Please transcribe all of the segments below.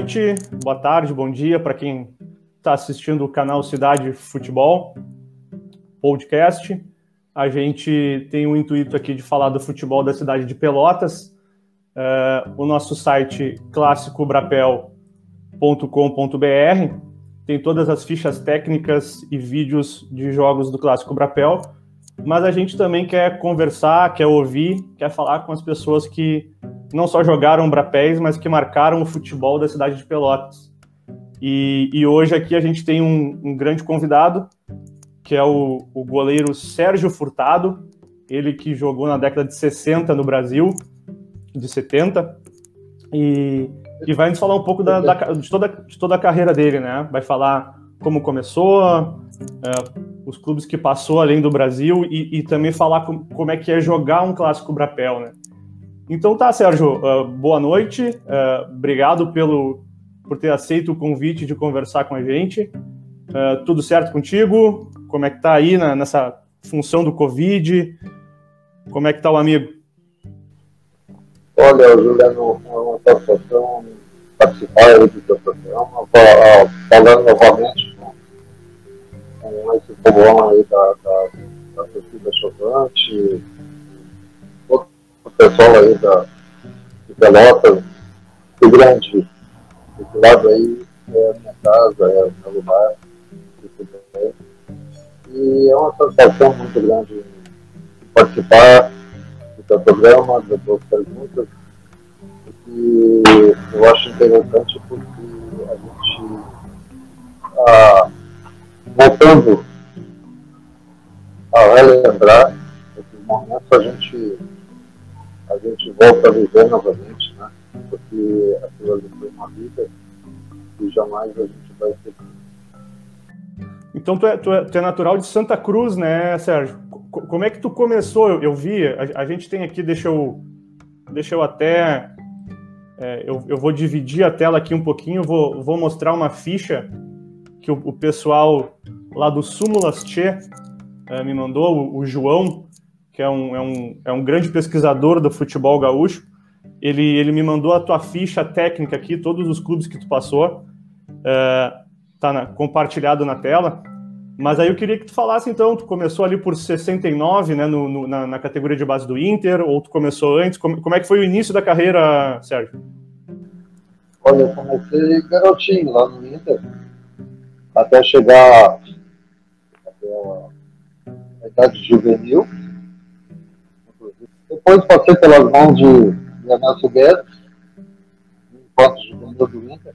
noite, boa tarde, bom dia para quem está assistindo o canal Cidade Futebol Podcast. A gente tem o intuito aqui de falar do futebol da cidade de Pelotas. Uh, o nosso site clássicobrapel.com.br tem todas as fichas técnicas e vídeos de jogos do Clássico Brapel, mas a gente também quer conversar, quer ouvir, quer falar com as pessoas que não só jogaram Brapéis, mas que marcaram o futebol da cidade de Pelotas. E, e hoje aqui a gente tem um, um grande convidado, que é o, o, goleiro Sérgio Furtado, ele que jogou na década de 60 no Brasil, de 70, e, e vai nos falar um pouco da, da, de, toda, de toda a carreira dele, né? Vai falar como começou, é, os clubes que passou além do Brasil e, e também falar com, como é que é jogar um clássico Brapel, né? Então tá, Sérgio, uh, boa noite. Uh, obrigado pelo, por ter aceito o convite de conversar com a gente. Uh, tudo certo contigo? Como é que tá aí na, nessa função do Covid? Como é que tá o amigo? Olha, Juliano, é uma satisfação participar do seu programa, falando novamente com, esse povão aí da, da, da torcida pessoal aí da, de Pelotas, Grande, esse lado aí é a minha casa, é o meu lugar, e é uma satisfação muito grande participar do seu programa, das suas perguntas, e eu acho interessante porque a gente, ah, voltando a relembrar esses momentos, a gente a gente volta a viver novamente, né? Porque aquilo ali foi uma vida e jamais a gente vai ter. Então tu é, tu, é, tu é natural de Santa Cruz, né, Sérgio? C como é que tu começou? Eu, eu vi, a, a, gente tem aqui, deixa eu, deixa eu até, é, eu, eu vou dividir a tela aqui um pouquinho, vou, vou mostrar uma ficha que o, o pessoal lá do Súmulas Tchê é, me mandou, o, o João, que é um, é um, é um grande pesquisador do futebol gaúcho. Ele, ele me mandou a tua ficha técnica aqui, todos os clubes que tu passou, é, tá na, compartilhado na tela. Mas aí eu queria que tu falasse, então, tu começou ali por 69, né, no, no na, na, categoria de base do Inter, ou tu começou antes? Como, como é que foi o início da carreira, Sérgio? Olha, eu comecei garotinho lá no Inter, até chegar até a idade juvenil, depois passei pelas mãos de Ernesto Guedes, enquanto juvenil do Inter.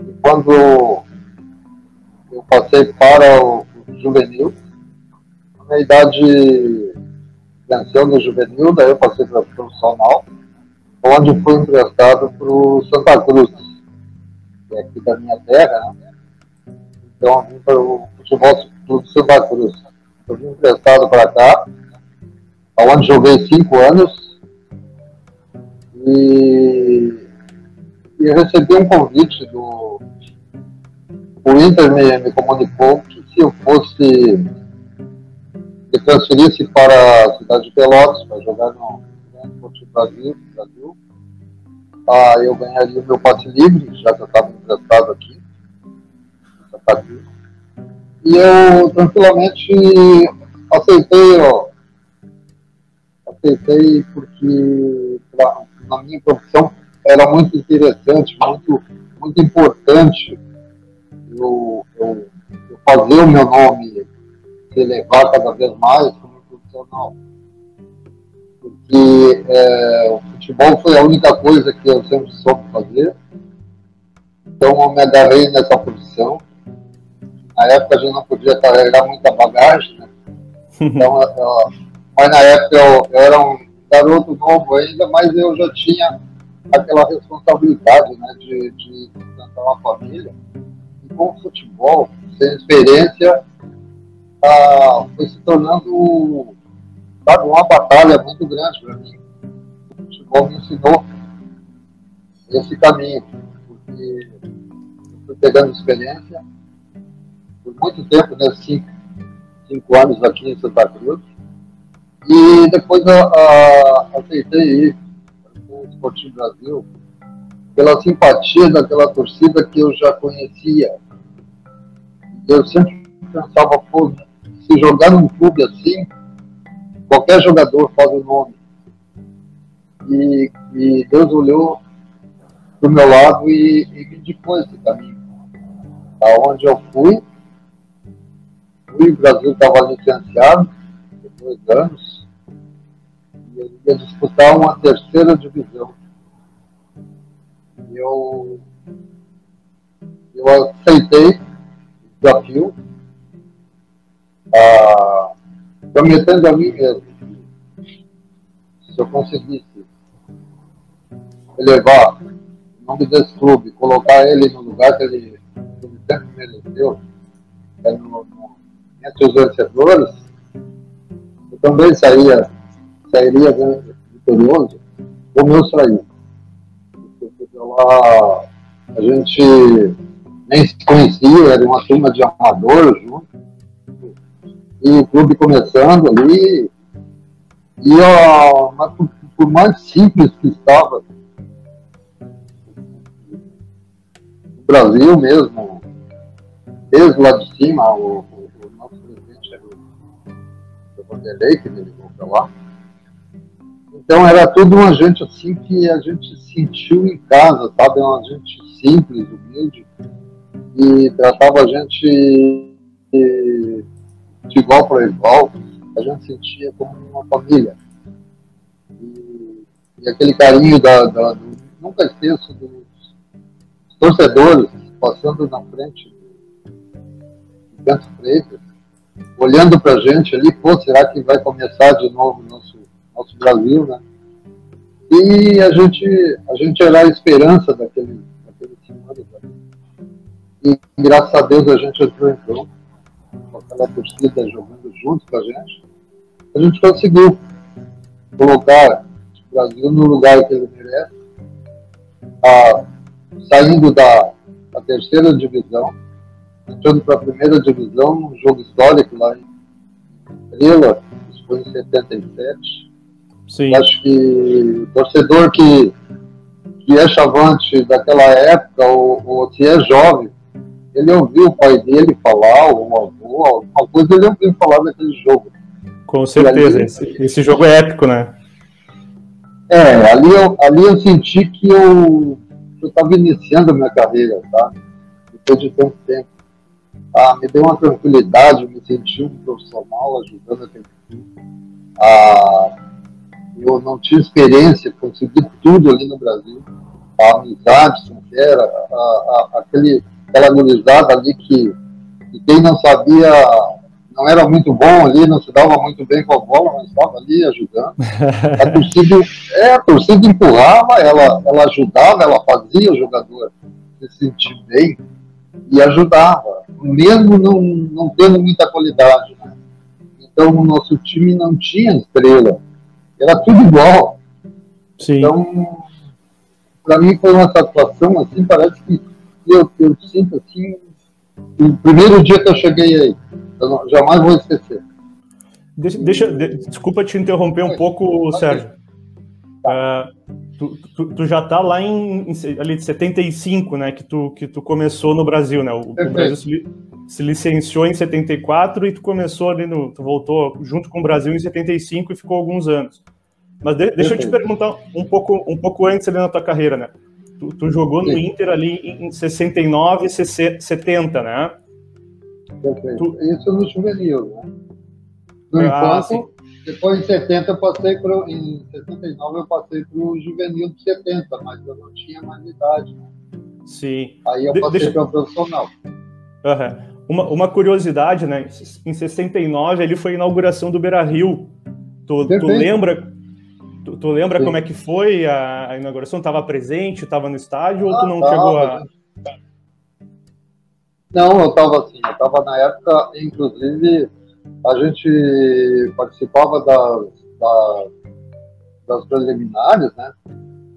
E quando eu passei para o, juvenil, a minha idade venceu no juvenil, daí eu passei para o profissional, onde fui emprestado para o Santa Cruz, que é aqui da minha terra, né? Então eu vim para o futebol do Santa Cruz. Eu vim emprestado para cá, onde joguei cinco anos. E, e recebi um convite do o Inter me, me comunicou que se eu fosse me transferisse para a cidade de Pelotas para jogar no Esporte Brasil, Brasil ah, eu ganharia o meu passe livre, já que eu estava emprestado aqui, e eu tranquilamente aceitei ó, aceitei porque pra, na minha profissão era muito interessante, muito, muito importante eu, eu, eu fazer o meu nome se elevar cada vez mais como profissional. Porque é, o futebol foi a única coisa que eu sempre soube fazer. Então eu me agarrei nessa posição. Na época a gente não podia carregar muita bagagem, né? Então mas na época eu, era um garoto novo ainda, mas eu já tinha aquela responsabilidade né, de, de uma família. E com o futebol, sem experiência, ah, foi se tornando sabe, uma batalha muito grande para mim. O futebol me ensinou esse caminho, porque eu fui pegando experiência por muito tempo, né, cinco, cinco anos aqui em Santa Cruz, e depois a, a, aceitei ir para o Esportivo Brasil, pela simpatia daquela torcida que eu já conhecia. Eu sempre pensava, pô, se jogar num clube assim, qualquer jogador faz o nome. E, e Deus olhou para o meu lado e, e me indicou esse caminho. Aonde eu fui, fui, o Brasil estava licenciado, por dois anos, e eu ia disputar uma terceira divisão. Eu, eu aceitei o desafio, ah, prometendo a mim mesmo, se eu conseguisse elevar o nome desse clube, colocar ele no lugar que ele, que ele sempre mereceu, é no, no, entre os vencedores, também sairia, sairia vitorioso, como eu saí. Lá a gente nem se conhecia, era uma turma de amadores junto, e o clube começando ali, e ó, mas por, por mais simples que estava, Brasil mesmo, desde lá de cima, o, Vanderlei, que me ligou para lá. Então era tudo uma gente assim que a gente sentiu em casa, sabe? Uma gente simples, humilde, e tratava a gente de, igual para igual, a gente sentia como uma família. E, e aquele carinho da, da do, nunca esqueço do torcedores passando na frente do Bento Freitas, olhando para a gente ali, pô, será que vai começar de novo nosso nosso Brasil, né? E a gente a gente era a esperança daquele daquele senhores E graças a Deus a gente entrou em campo com aquela torcida jogando junto com a gente. A gente conseguiu colocar o Brasil no lugar que ele merece. A, saindo da, da terceira divisão, entrando para a primeira divisão, um jogo histórico lá em Estrela, isso foi em 77. Sim. Acho que o torcedor que, que é chavante daquela época, ou, ou se é jovem, ele ouviu o pai dele falar, ou o avô, alguma coisa, ele ouviu falar daquele jogo. Com certeza, ali, esse, esse jogo é épico, né? É, ali eu, ali eu senti que eu eu estava iniciando a minha carreira, tá? Depois de tanto tempo. Ah, me deu uma tranquilidade, me senti um profissional ajudando aquele time. Ah, eu não tinha experiência, consegui tudo ali no Brasil. A amizade sincera, a, a, aquele, aquela gurizada ali que, que quem não sabia não era muito bom ali, não se dava muito bem com a bola, mas estava ali ajudando. A torcida, é, a torcida empurrava, ela, ela ajudava, ela fazia o jogador se sentir bem e ajudava, mesmo não, não tendo muita qualidade. Né? Então o nosso time não tinha estrela, era tudo igual. Sim. Então, para mim foi uma satisfação, assim, parece que eu, eu sinto assim, o primeiro dia que eu cheguei aí, eu não, jamais vou esquecer. Deixa, deixa de, desculpa te interromper um pouco, Sérgio. Uh, tu, tu, tu, já está lá em, em ali de 75, né? Que tu, que tu começou no Brasil, né? O, o Brasil se, se, licenciou em 74 e tu começou ali no. Tu voltou junto com o Brasil em 75 e ficou alguns anos. Mas de, deixa eu te perguntar um pouco, um pouco antes ali na tua carreira, né? Tu, tu jogou no Inter ali em 69 e 70, né? Perfeito. Tu... Isso no juvenil, né? No ah, enquanto, depois em 70 eu passei para em 79 eu passei para o juvenil de 70, mas eu não tinha mais idade. Né? Sim. Aí eu passei para o profissional. Uhum. Uma, uma curiosidade, né? Em 69 ele foi a inauguração do Beira Rio. Tu, tu lembra Tu, tu lembra Sim. como é que foi a, a inauguração? Estava presente, estava no estádio ah, ou tu não tava, chegou a. Não, eu estava assim, eu estava na época, inclusive, a gente participava das, das, das preliminares, né?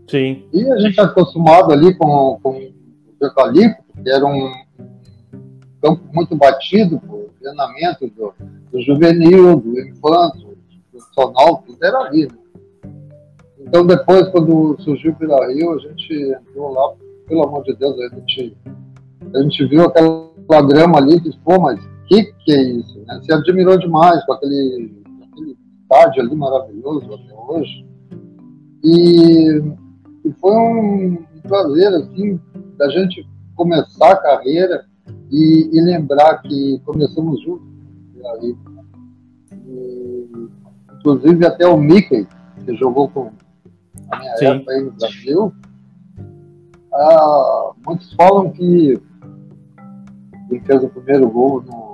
Sim. E a gente é acostumado ali com, com o eucalipto, que era um campo muito batido por treinamento do, do juvenil, do infanto, do profissional, tudo era ali, né? Então depois, quando surgiu o Vila Rio, a gente entrou lá, pelo amor de Deus, a gente, a gente viu aquela grama ali e disse, pô, mas que, que é isso? Né? Se admirou demais com aquele, aquele estádio ali maravilhoso até hoje. E, e foi um prazer, assim, da gente começar a carreira e, e lembrar que começamos juntos. E, inclusive até o Mickey, que jogou com a minha Sim. época aí no Brasil, ah, muitos falam que quem fez o primeiro gol no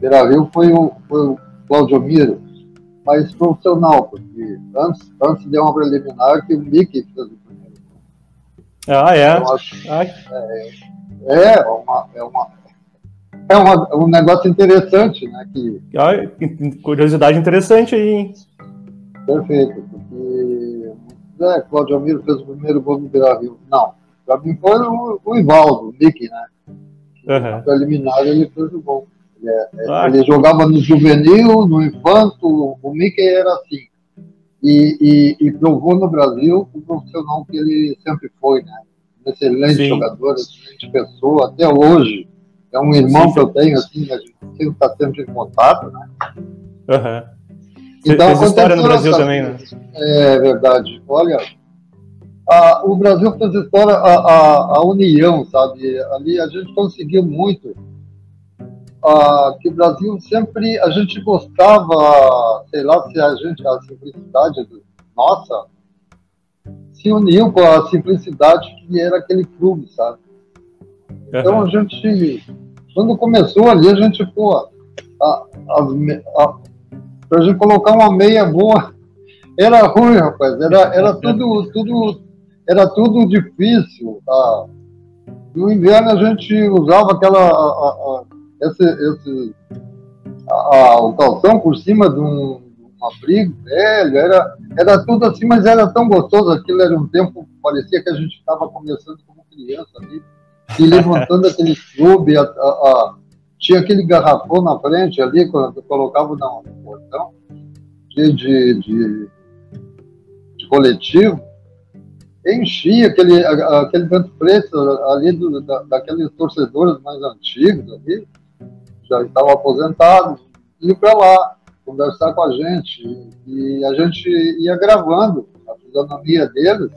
Beira Rio foi o, foi o Claudio Miro, mas profissional, porque antes, antes de uma preliminar que o Mickey fez o primeiro gol. Ah, é? Acho, é, é, uma, é, uma, é uma, um negócio interessante, né? Que... Ah, curiosidade interessante aí, hein? Perfeito, porque é, Claudio Amiro fez o primeiro gol no Beira Rio. Não, para mim foi o, o Ivaldo, o Mickey, né? Uhum. Na preliminar ele fez o gol. Ele, é, é, ah. ele, jogava no juvenil, no infanto, o Mickey era assim. E, e, e, provou no Brasil o profissional que ele sempre foi, né? Um excelente Sim. jogador, excelente pessoa, até hoje. É um irmão Sim. que eu tenho, assim, a gente está sempre em contato, né? Uhum. Então, Fez história no Brasil essa... também, né? É verdade. Olha, a, o Brasil fez história, a, a, a, união, sabe? Ali a gente conseguiu muito. A, que o Brasil sempre, a gente gostava, sei lá, se a gente, a simplicidade nossa, se uniu com a simplicidade que era aquele clube, sabe? Então a gente, quando começou ali, a gente, pô, a, a, a, pra gente colocar uma meia boa, era ruim, rapaz, era, era tudo, tudo, era tudo difícil. Tá? No inverno a gente usava aquela, a, a, esse, esse, a, o calção por cima de um, um abrigo velho, era, era tudo assim, mas era tão gostoso, aquilo era um tempo, parecia que a gente estava começando como criança ali, e levantando aquele clube, a, a, a, tinha aquele garrafão na frente ali, quando colocava no portão, de, de, de, de coletivo, enchia aquele, aquele vento preto ali do, da, daqueles torcedores mais antigos ali, já estavam aposentados, iam para lá conversar com a gente. E a gente ia gravando a fisionomia deles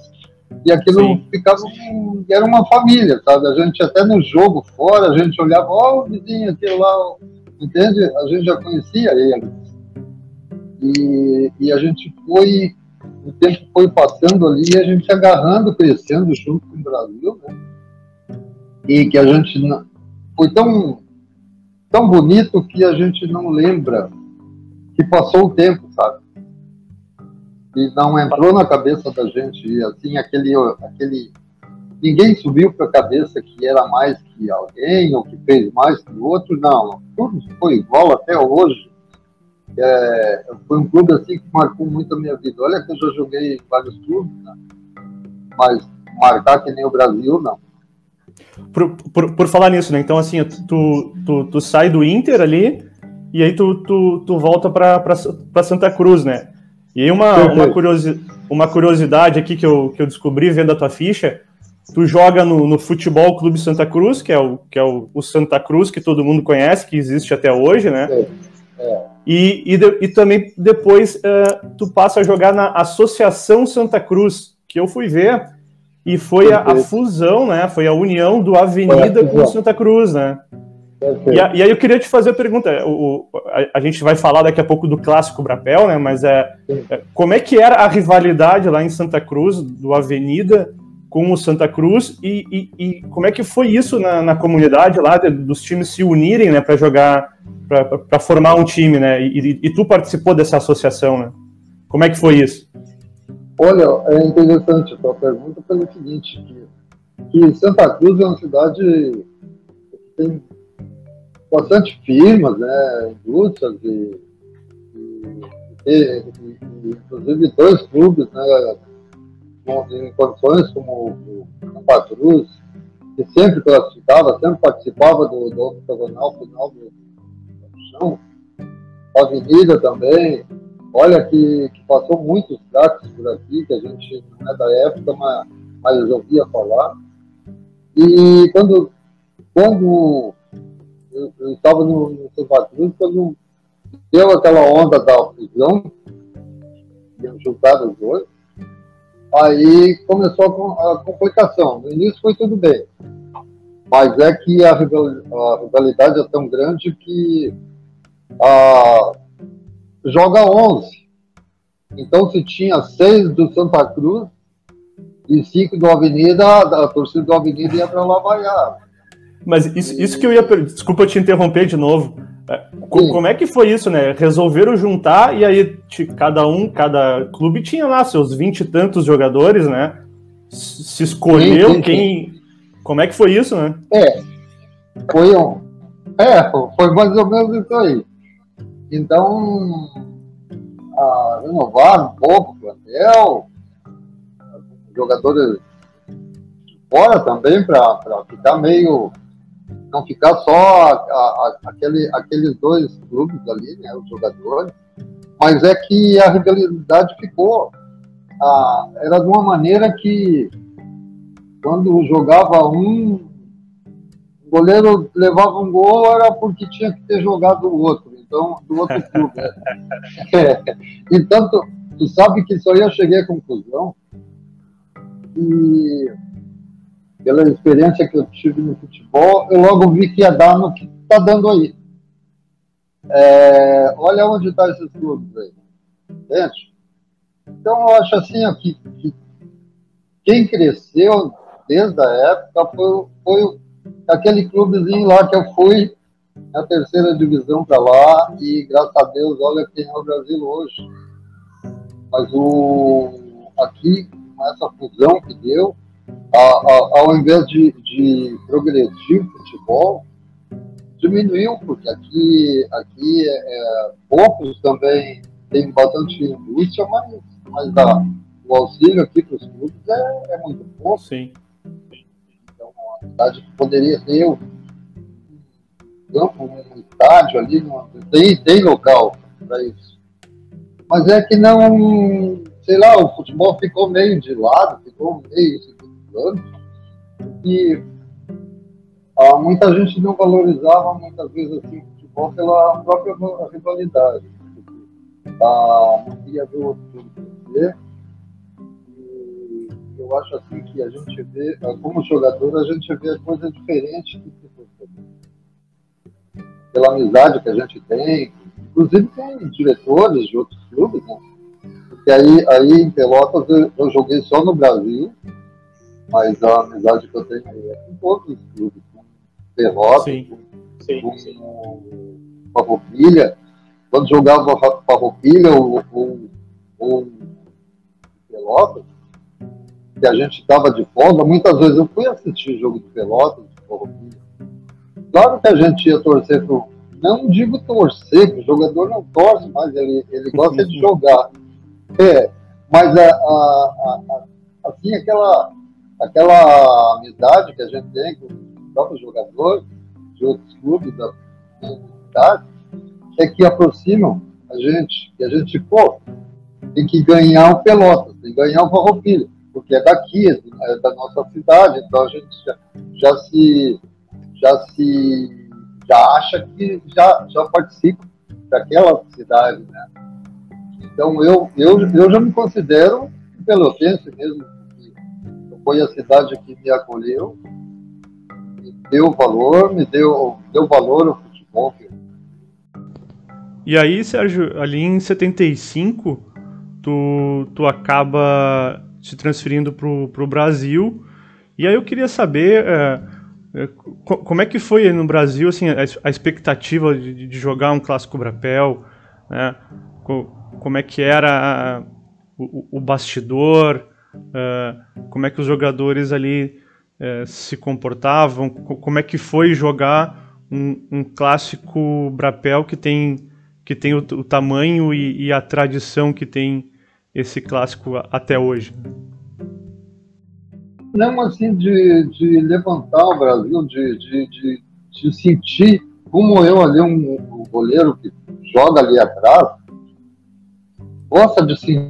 e aquilo Sim. ficava um, era uma família, sabe? A gente até no jogo fora, a gente olhava, ó, oh, o vizinho aquele lá, entende? A gente já conhecia eles. E, e a gente foi, o tempo foi passando ali e a gente agarrando, crescendo junto com o Brasil, né? E que a gente foi tão, tão bonito que a gente não lembra que passou o tempo, sabe? e não entrou na cabeça da gente, e assim, aquele, aquele ninguém subiu para a cabeça que era mais que alguém, ou que fez mais que o outro, não, tudo foi igual até hoje. É, foi um clube assim que marcou muito a minha vida. Olha que eu já joguei vários clubes, né? mas marcar que nem o Brasil, não. Por, por, por falar nisso, né? Então, assim, tu, tu, tu sai do Inter ali e aí tu, tu, tu volta para Santa Cruz, né? E aí uma, uma, curiosi uma curiosidade aqui que eu, que eu descobri vendo a tua ficha, tu joga no, no Futebol Clube Santa Cruz, que é, o, que é o, o, Santa Cruz que todo mundo conhece, que existe até hoje, né? É. É. E, e, de, e, também depois uh, tu passa a jogar na Associação Santa Cruz, que eu fui ver, e foi a, a fusão, né? Foi a união do Avenida com Santa Cruz, né? E, a, e, aí eu queria te fazer a pergunta, o, a, a, gente vai falar daqui a pouco do clássico Brapel, né? Mas é, é, como é que era a rivalidade lá em Santa Cruz, do Avenida com o Santa Cruz, e, e, e como é que foi isso na, na comunidade lá, de, dos times se unirem, né, para jogar, para formar um time, né? E, e, tu participou dessa associação, né? Como é que foi isso? Olha, é interessante a tua pergunta pelo seguinte, que, que Santa Cruz é uma cidade que tem bastante firmas, né, indústrias e, e, e, e inclusive dois clubes, né, em condições como o Santa Cruz, que sempre classificava, sempre participava do, do final do chão, a Avenida também, olha que, que passou muitos craques por aqui, que a gente não é da época, mas, mas eu ouvia falar. E quando, quando eu estava no, no Santa quando deu aquela onda da fusão, juntado os dois, aí começou a, a, complicação. No início foi tudo bem, mas é que a, rivalidade é tão grande que a, joga 11. Então, se tinha seis do Santa Cruz e cinco do Avenida, a torcida do Avenida ia para lá vaiar. Mas isso, isso que eu ia. Desculpa te interromper de novo. É, como é que foi isso, né? Resolveram juntar e aí cada um, cada clube tinha lá seus vinte e tantos jogadores, né? Se escolheu sim, sim, quem. Sim. Como é que foi isso, né? É. Foi um. É, foi mais ou menos isso aí. Então, a, renovaram um pouco o plantel, jogadores fora também, para ficar meio não ficar só a, a, aquele, aqueles dois clubes ali, né, os jogadores, mas é que a rivalidade ficou. A, era de uma maneira que, quando jogava um, o goleiro levava um gol, era porque tinha que ter jogado o outro, então, do outro clube. É. Então, tu, tu sabe que aí eu cheguei à conclusão, e pela experiência que eu tive no futebol, eu logo vi que ia dar no que está dando aí. É, olha onde estão tá esses clubes aí. Entende? Então, eu acho assim ó, que, que, quem cresceu desde a época foi, foi aquele clubezinho lá que eu fui na terceira divisão para lá e graças a Deus, olha quem é o Brasil hoje. Mas o, aqui, com essa fusão que deu, ao invés de, de progredir o futebol, diminuiu, porque aqui, aqui é, é poucos também tem bastante indústria, mas, mas a, o auxílio aqui para os clubes é, é, muito pouco. Sim. Então, a cidade poderia ter campo, um estádio ali, tem, tem local para isso. Mas é que não, sei lá, o futebol ficou meio de lado, ficou meio anos, e ah, muita gente não valorizava muitas vezes assim, o futebol pela própria rivalidade. Ah, não queria ver o outro eu acho assim que a gente vê, ah, como jogador, a gente vê a coisa diferente do que torcedor. Pela amizade que a gente tem, inclusive tem diretores de outros clubes, né? Porque aí, aí em Pelotas eu, eu joguei só no Brasil, mas a amizade que eu tenho é com todos os clubes, com Pelotas, sim. Sim, com, sim. Farroupilha. Quando jogava Farroupilha ou, ou, ou Pelotas, que a gente estava de folga, muitas vezes eu fui assistir jogo de Pelotas, de Farroupilha. Claro que a gente ia torcer para não digo torcer, porque o jogador não torce, mas ele, ele gosta de jogar. É, mas a, a, a, assim, aquela aquela amizade que a gente tem com os próprios jogadores de outros clubes da cidade é que aproximam a gente, que a gente, pô, tem que ganhar o Pelotas, tem que ganhar o Farroupilha, porque é daqui, é da nossa cidade, então a gente já, já se já se já acha que já, já participa daquela cidade, né? Então eu, eu, eu já me considero pelotense mesmo, foi a cidade que me acolheu, me deu valor, me deu, deu valor ao futebol. E aí, Sérgio, ali em 75, tu, tu acaba se transferindo para o Brasil. E aí eu queria saber é como é que foi no Brasil assim, a, expectativa de, jogar um clássico Brapel, né? como é que era o, bastidor, uh, como é que os jogadores ali uh, se comportavam, como é que foi jogar um, clássico Brapel que tem, que tem o, o tamanho e, e, a tradição que tem esse clássico até hoje. Não assim de, de levantar o Brasil, de, de, de, de sentir como eu ali, um, um goleiro que joga ali atrás, gosta de sentir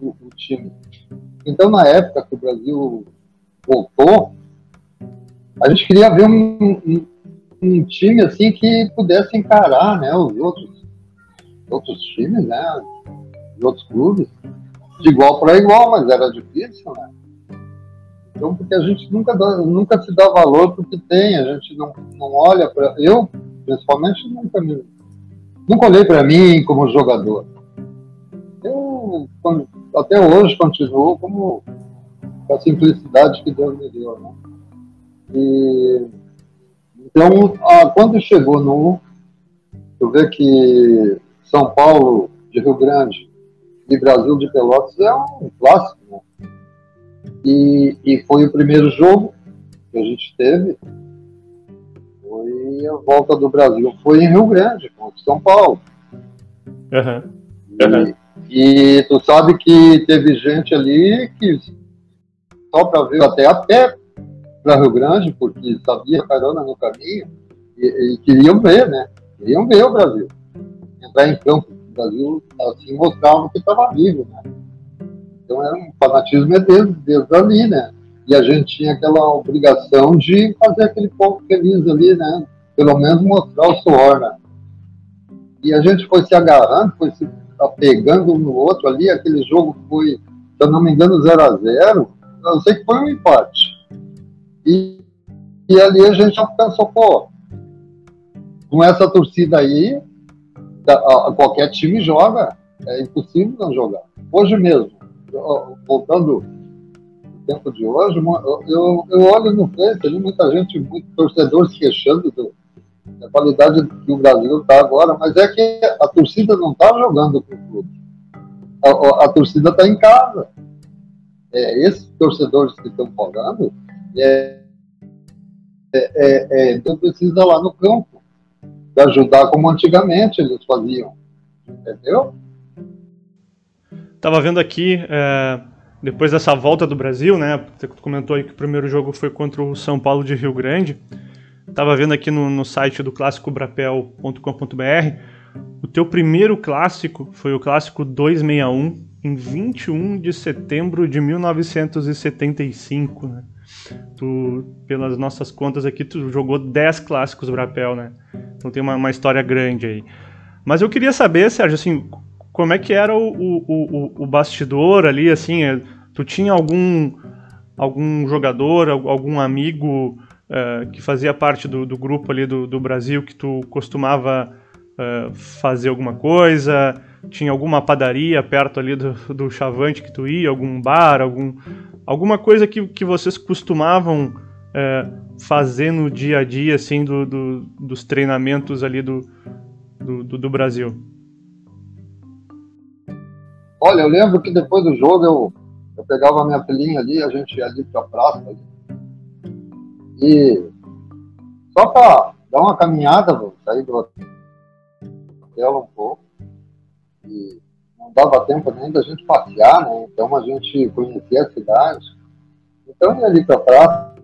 o, o time. Então, na época que o Brasil voltou, a gente queria ver um, um, um, time assim que pudesse encarar né, os outros, outros times, né, os outros clubes, de igual para igual, mas era difícil, né? Então, porque a gente nunca, dá, nunca se dá valor para o que tem, a gente não, não olha para. Eu, principalmente, nunca, me, nunca olhei para mim como jogador. Eu, até hoje, continuo como com a simplicidade que Deus me deu. Né? E, então, ah, quando chegou no. Eu vejo que São Paulo de Rio Grande e Brasil de Pelotas é um clássico. Né? E, e foi o primeiro jogo que a gente teve. Foi a volta do Brasil. Foi em Rio Grande, contra São Paulo. Uhum. Uhum. E, e tu sabe que teve gente ali que só para ver até a pé para Rio Grande, porque sabia carona no caminho e, e, queriam ver, né? Queriam ver o Brasil. Entrar em campo. Brasil assim mostrava que estava vivo, né? Então era um fanatismo desde, desde ali, né? E a gente tinha aquela obrigação de fazer aquele povo feliz ali, né? Pelo menos mostrar o suor, né? E a gente foi se agarrando, foi se apegando um no outro ali. Aquele jogo foi, se eu não me engano, 0 a 0 Eu sei que foi um empate. E, e ali a gente já pensou, pô, com essa torcida aí, qualquer time joga. É impossível não jogar. Hoje mesmo, voltando no tempo de hoje, eu, eu olho no Face ali, muita gente, muito torcedor se queixando do, da qualidade que o Brasil está agora, mas é que a torcida não está jogando com o clube. A, a, a torcida está em casa. É, esses torcedores que estão falando, é, é, é, então precisa lá no campo de ajudar como antigamente eles faziam. Entendeu? Tava vendo aqui, é, depois dessa volta do Brasil, né? Você comentou aí que o primeiro jogo foi contra o São Paulo de Rio Grande. Tava vendo aqui no, no site do clássicobrapel.com.br. O teu primeiro clássico foi o clássico 261 em 21 de setembro de 1975, né? Tu, pelas nossas contas aqui, tu jogou 10 clássicos Brapel, né? Então tem uma, uma história grande aí. Mas eu queria saber, Sérgio, assim, como é que era o, o, o, o bastidor ali, assim, é, tu tinha algum, algum jogador, algum amigo uh, que fazia parte do, do grupo ali do, do, Brasil que tu costumava fazer alguma coisa? Tinha alguma padaria perto ali do, do Chavante que tu ia, algum bar, algum, alguma coisa que, que vocês costumavam uh, fazer no dia a dia, assim, do, do dos treinamentos ali do, do, do Brasil? Olha, eu lembro que depois do jogo eu, eu pegava a minha filhinha ali, a gente ia ali pra praça. Ali, e só para dar uma caminhada, vou sair do hotel um pouco. E não dava tempo nem da gente passear, né? Então a gente conhecia a cidade. Então ia ali pra praça,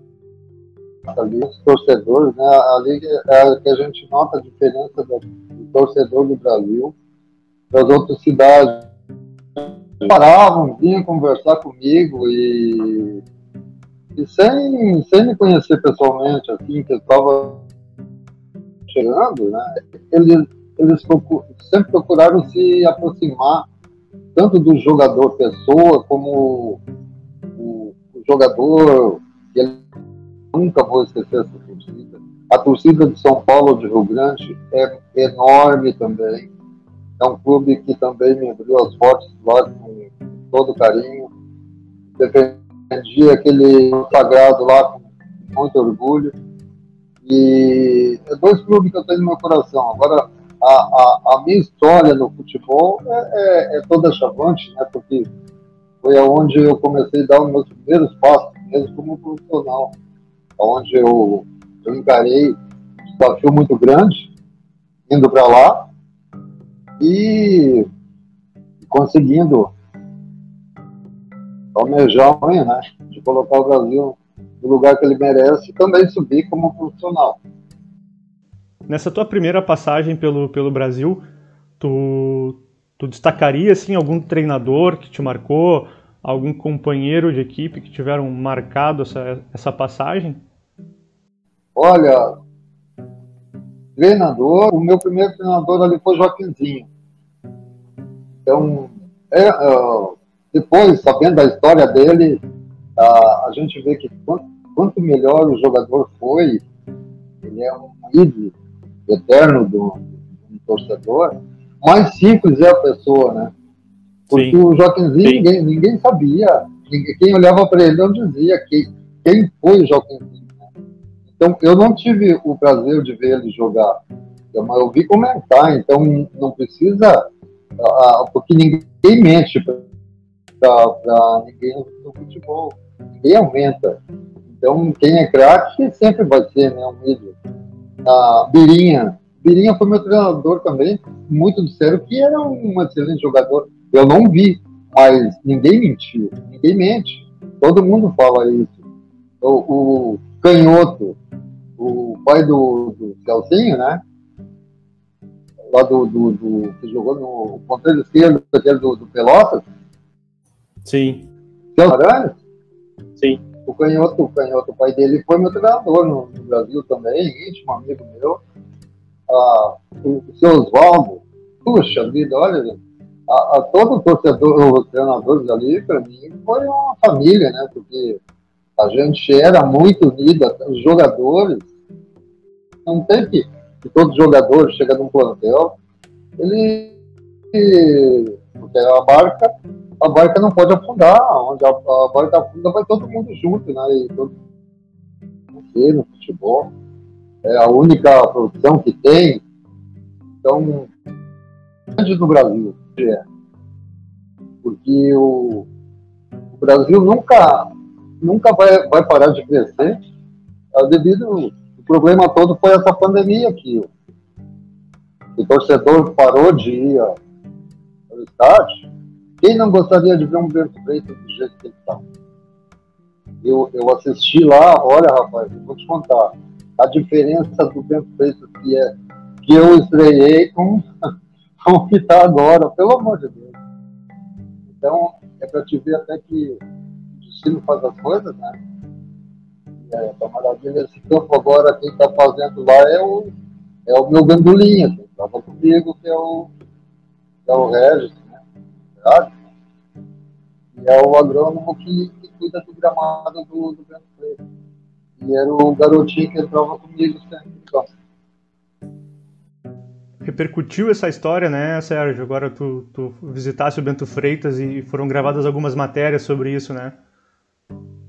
ali os torcedores, né? Ali é que a gente nota a diferença do, do torcedor do Brasil das outras cidades paravam, vinham conversar comigo e, e sem, sem me conhecer pessoalmente, assim, que eu estava chegando, né, eles, eles sempre procuraram se aproximar tanto do jogador pessoa como o, o jogador, que ele, nunca vou esquecer essa torcida. A torcida de São Paulo de Rio Grande é enorme também é um clube que também me abriu as portas lá com todo carinho. Defendi aquele sagrado lá com muito orgulho. E é dois clubes que eu tenho no meu coração. Agora, a, a, a minha história no futebol é, é, é, toda chavante, né? Porque foi aonde eu comecei a dar os meus primeiros passos, mesmo como profissional. Onde eu, eu encarei um desafio muito grande, indo para lá, e conseguindo almejar né, de colocar o Brasil no lugar que ele merece e também subir como profissional. Nessa tua primeira passagem pelo, pelo Brasil, tu, tu destacaria assim, algum treinador que te marcou, algum companheiro de equipe que tiveram marcado essa, essa passagem? Olha, treinador, o meu primeiro treinador ali foi Joaquimzinho. Então, é, uh, depois, sabendo da história dele, uh, a gente vê que quanto, quanto, melhor o jogador foi, ele é um ídolo eterno do, do torcedor, mais simples é a pessoa, né? Porque Sim. o Joaquimzinho, ninguém, ninguém sabia, ninguém, quem olhava para ele não dizia quem, quem foi o Joaquimzinho. Né? Então, eu não tive o prazer de ver ele jogar, mas eu vi comentar, então não precisa, porque ninguém mente para ninguém no futebol, ninguém aumenta. Então, quem é craque sempre vai ser né, um ídolo. A Birinha, Birinha foi meu treinador também, muito disseram que era um excelente jogador. Eu não vi, mas ninguém mentiu, ninguém mente. Todo mundo fala isso. O, o Canhoto, o pai do, do Celcinho, né? Lá do, do, do que jogou no ponteiro esquerdo, aquele do, do Pelotas. Sim. Celso Aranha? Sim. O Canhoto, o Canhoto, o pai dele, foi meu treinador no, no Brasil também, íntimo amigo meu a, o seu Oswaldo, puxa vida, olha, a, a todo torcedor, os treinadores ali, para mim, foi uma família, né? Porque a gente era muito unida, os jogadores, não tem que, que todo jogador chega num plantel, ele, porque a barca, a barca não pode afundar, onde a, a barca afunda vai todo mundo junto, né? E todo no futebol é a única produção que tem. Então, antes do Brasil, é. Porque o, o, Brasil nunca, nunca vai, vai parar de crescer é devido. O problema todo foi essa pandemia aqui. O torcedor parou de ir estádio. Quem não gostaria de ver um Berto Freitas do jeito que ele está? Eu, eu assisti lá, olha, rapaz, eu vou te contar a diferença do Bento Freitas que, é, que eu estreiei com, com o que está agora, pelo amor de Deus. Então, é para te ver até que o destino faz as coisas, né? É, tá maravilha. Esse campo agora, quem está fazendo lá é o, é o meu gandulinha, que estava comigo, que é o, que é o Regis, né? E é o agrônomo que, que cuida do gramado do, do Bento Freitas. E era o garotinho que entrava comigo sempre. Então. Repercutiu essa história, né, Sérgio? Agora tu, tu visitasse o Bento Freitas e foram gravadas algumas matérias sobre isso, né?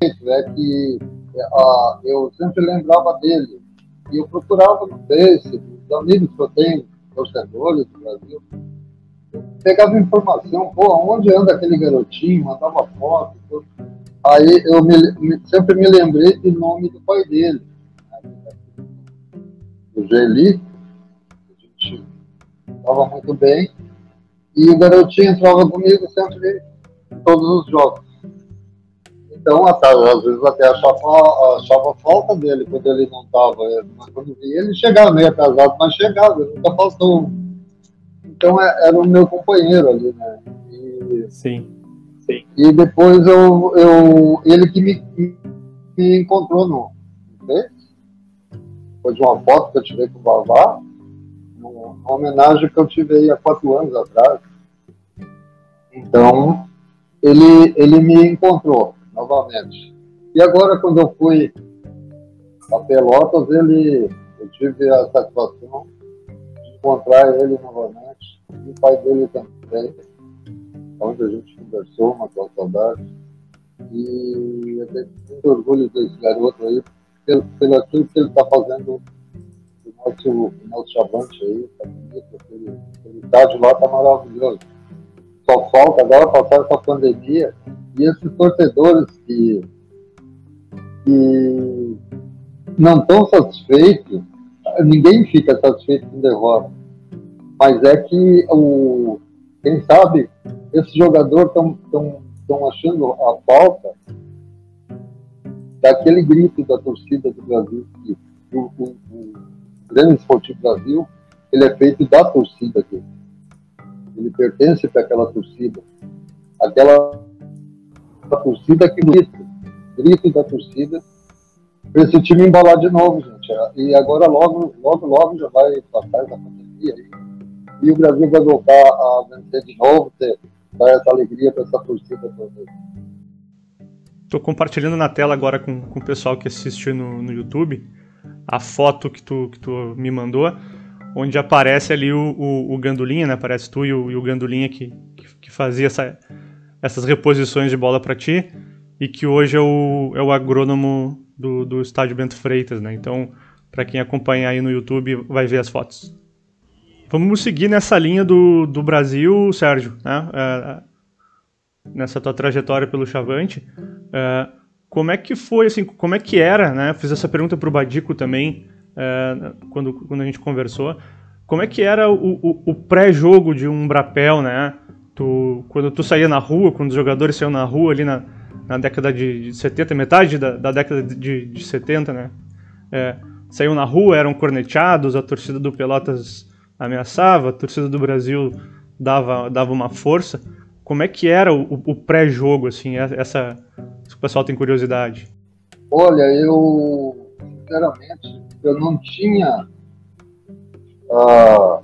É que uh, eu sempre lembrava dele. E eu procurava no Face, os amigos que eu tenho, torcedores do Brasil, pegava informação, pô, onde anda aquele garotinho, mandava foto, tudo. Aí eu me, sempre me lembrei do nome do pai dele, o Geli, a gente estava muito bem, e o garotinho entrava comigo sempre em todos os jogos. Então, às vezes até achava, achava falta dele quando ele não estava, mas quando via ele chegava meio atrasado, mas chegava, ele nunca passou. Então é, era o meu companheiro ali, né? E, Sim. Sim. E depois eu, eu, ele que me, me encontrou no Face, foi de uma foto que eu tirei com o Vavá, uma homenagem que eu tive há quatro anos atrás. Então, ele, ele me encontrou novamente. E agora, quando eu fui a Pelotas, ele, eu tive a satisfação de encontrar ele novamente, e o pai dele também onde a gente conversou, matou saudade. E eu tenho muito orgulho desse garoto aí, pelo, pelo aquilo que ele está fazendo o nosso, o nosso chavante aí, tá bonito, aquele estádio lá está maravilhoso. Só falta agora passar essa pandemia e esses torcedores que, que não estão satisfeitos, ninguém fica satisfeito com derrota. Mas é que o, quem sabe esses jogadores estão achando a falta daquele grito da torcida do Brasil que o, o, o Esportivo Brasil, ele é feito da torcida aqui. Ele pertence para aquela torcida. Aquela torcida que grita, grito da torcida, para esse time embalar de novo, gente. E agora logo, logo, logo já vai passar essa pandemia aí. E o Brasil vai voltar a vencer de novo, ter, dar essa alegria para essa torcida toda. Estou compartilhando na tela agora com, com o pessoal que assiste no, no YouTube a foto que tu, que tu me mandou, onde aparece ali o, o, o Gandulinha, né? Aparece tu e o, e o Gandulinha que, que, que fazia essa, essas reposições de bola para ti e que hoje é o, é o agrônomo do, do estádio Bento Freitas, né? Então, para quem acompanha aí no YouTube, vai ver as fotos. Vamos seguir nessa linha do, do Brasil, Sérgio, né? É, nessa tua trajetória pelo Chavante. É, como é que foi, assim, como é que era, né? Fiz essa pergunta para o Badico também, é, quando, quando a gente conversou. Como é que era o, o, o pré-jogo de um Brapel, né? Tu, quando tu saía na rua, quando os jogadores saíam na rua ali na, na década de 70, metade da, da década de, de 70, né? É, saíam na rua, eram corneteados, a torcida do Pelotas ameaçava, a torcida do Brasil dava, dava uma força. Como é que era o, o pré-jogo, assim, essa, se o pessoal tem curiosidade? Olha, eu, sinceramente, eu não tinha... Uh,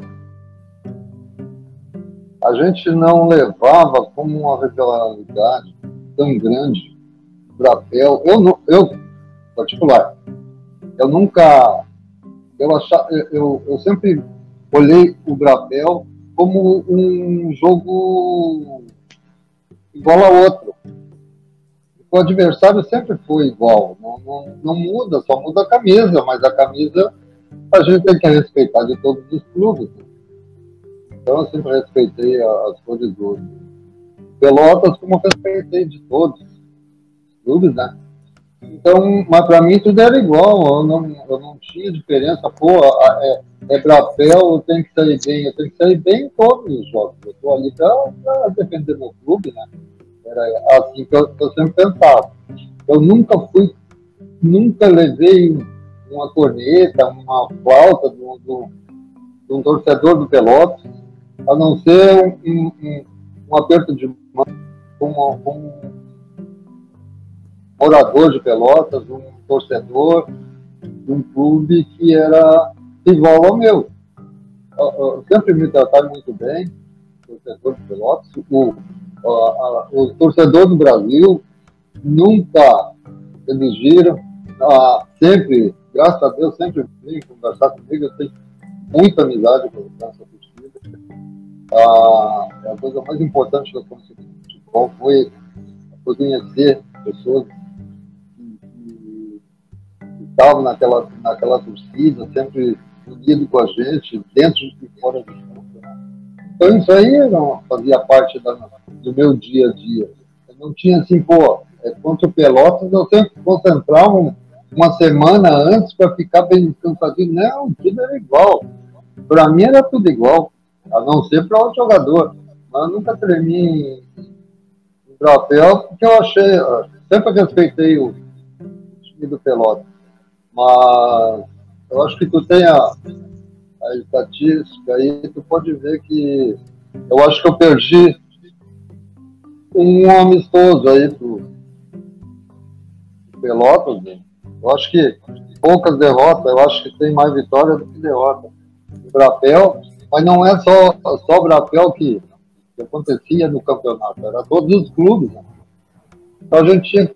a gente não levava como uma rivalidade tão grande Brapel. Eu, eu, particular, eu nunca... Eu, achava, eu, eu sempre olhei o Brapel como um jogo igual a outro. O adversário sempre foi igual, não, não, não, muda, só muda a camisa, mas a camisa a gente tem que respeitar de todos os clubes. Então eu sempre respeitei as cores do Pelotas como respeitei de todos os clubes, né? Então, mas para mim tudo era igual, eu não, eu não tinha diferença, pô, é, é Brapel, eu tenho que sair bem, eu tenho que sair bem em todos os jogos. Eu estou ali para defender meu clube, né? Era assim que eu, eu, sempre pensava. Eu nunca fui, nunca levei uma corneta, uma flauta de um, de um torcedor do Pelotas, a não ser um, um, um aperto de mão um morador de Pelotas, um torcedor de um clube que era igual ao meu. Eu, eu sempre me trataram muito bem, torcedor de Pelotas. O, a, a, o torcedor do Brasil nunca exigiram, ah, sempre, graças a Deus, sempre vem conversar comigo. Eu tenho muita amizade com essa torcida. Ah, a coisa mais importante que eu consegui no futebol foi, conhecer pessoas estavam naquela, naquela torcida, sempre unido com a gente, dentro e fora do campo. Né? Então isso aí não fazia parte da, do meu dia a dia. Eu não tinha assim, pô, é, contra o Pelotas eu tenho que concentrar um, uma semana antes para ficar bem descansadinho. Não, tudo era igual. Para mim era tudo igual, a não ser para o jogador. Mas eu nunca tremi em papel porque eu achei, sempre respeitei o time do Pelotas. Mas eu acho que tu tem a, a estatística aí, tu pode ver que eu acho que eu perdi um amistoso aí pro, Pelotas. Né? Eu acho que poucas derrotas, eu acho que tem mais vitória do que derrota. O Brapel, mas não é só, só o Brapel que, que acontecia no campeonato, era todos os clubes. Né? Então a gente tinha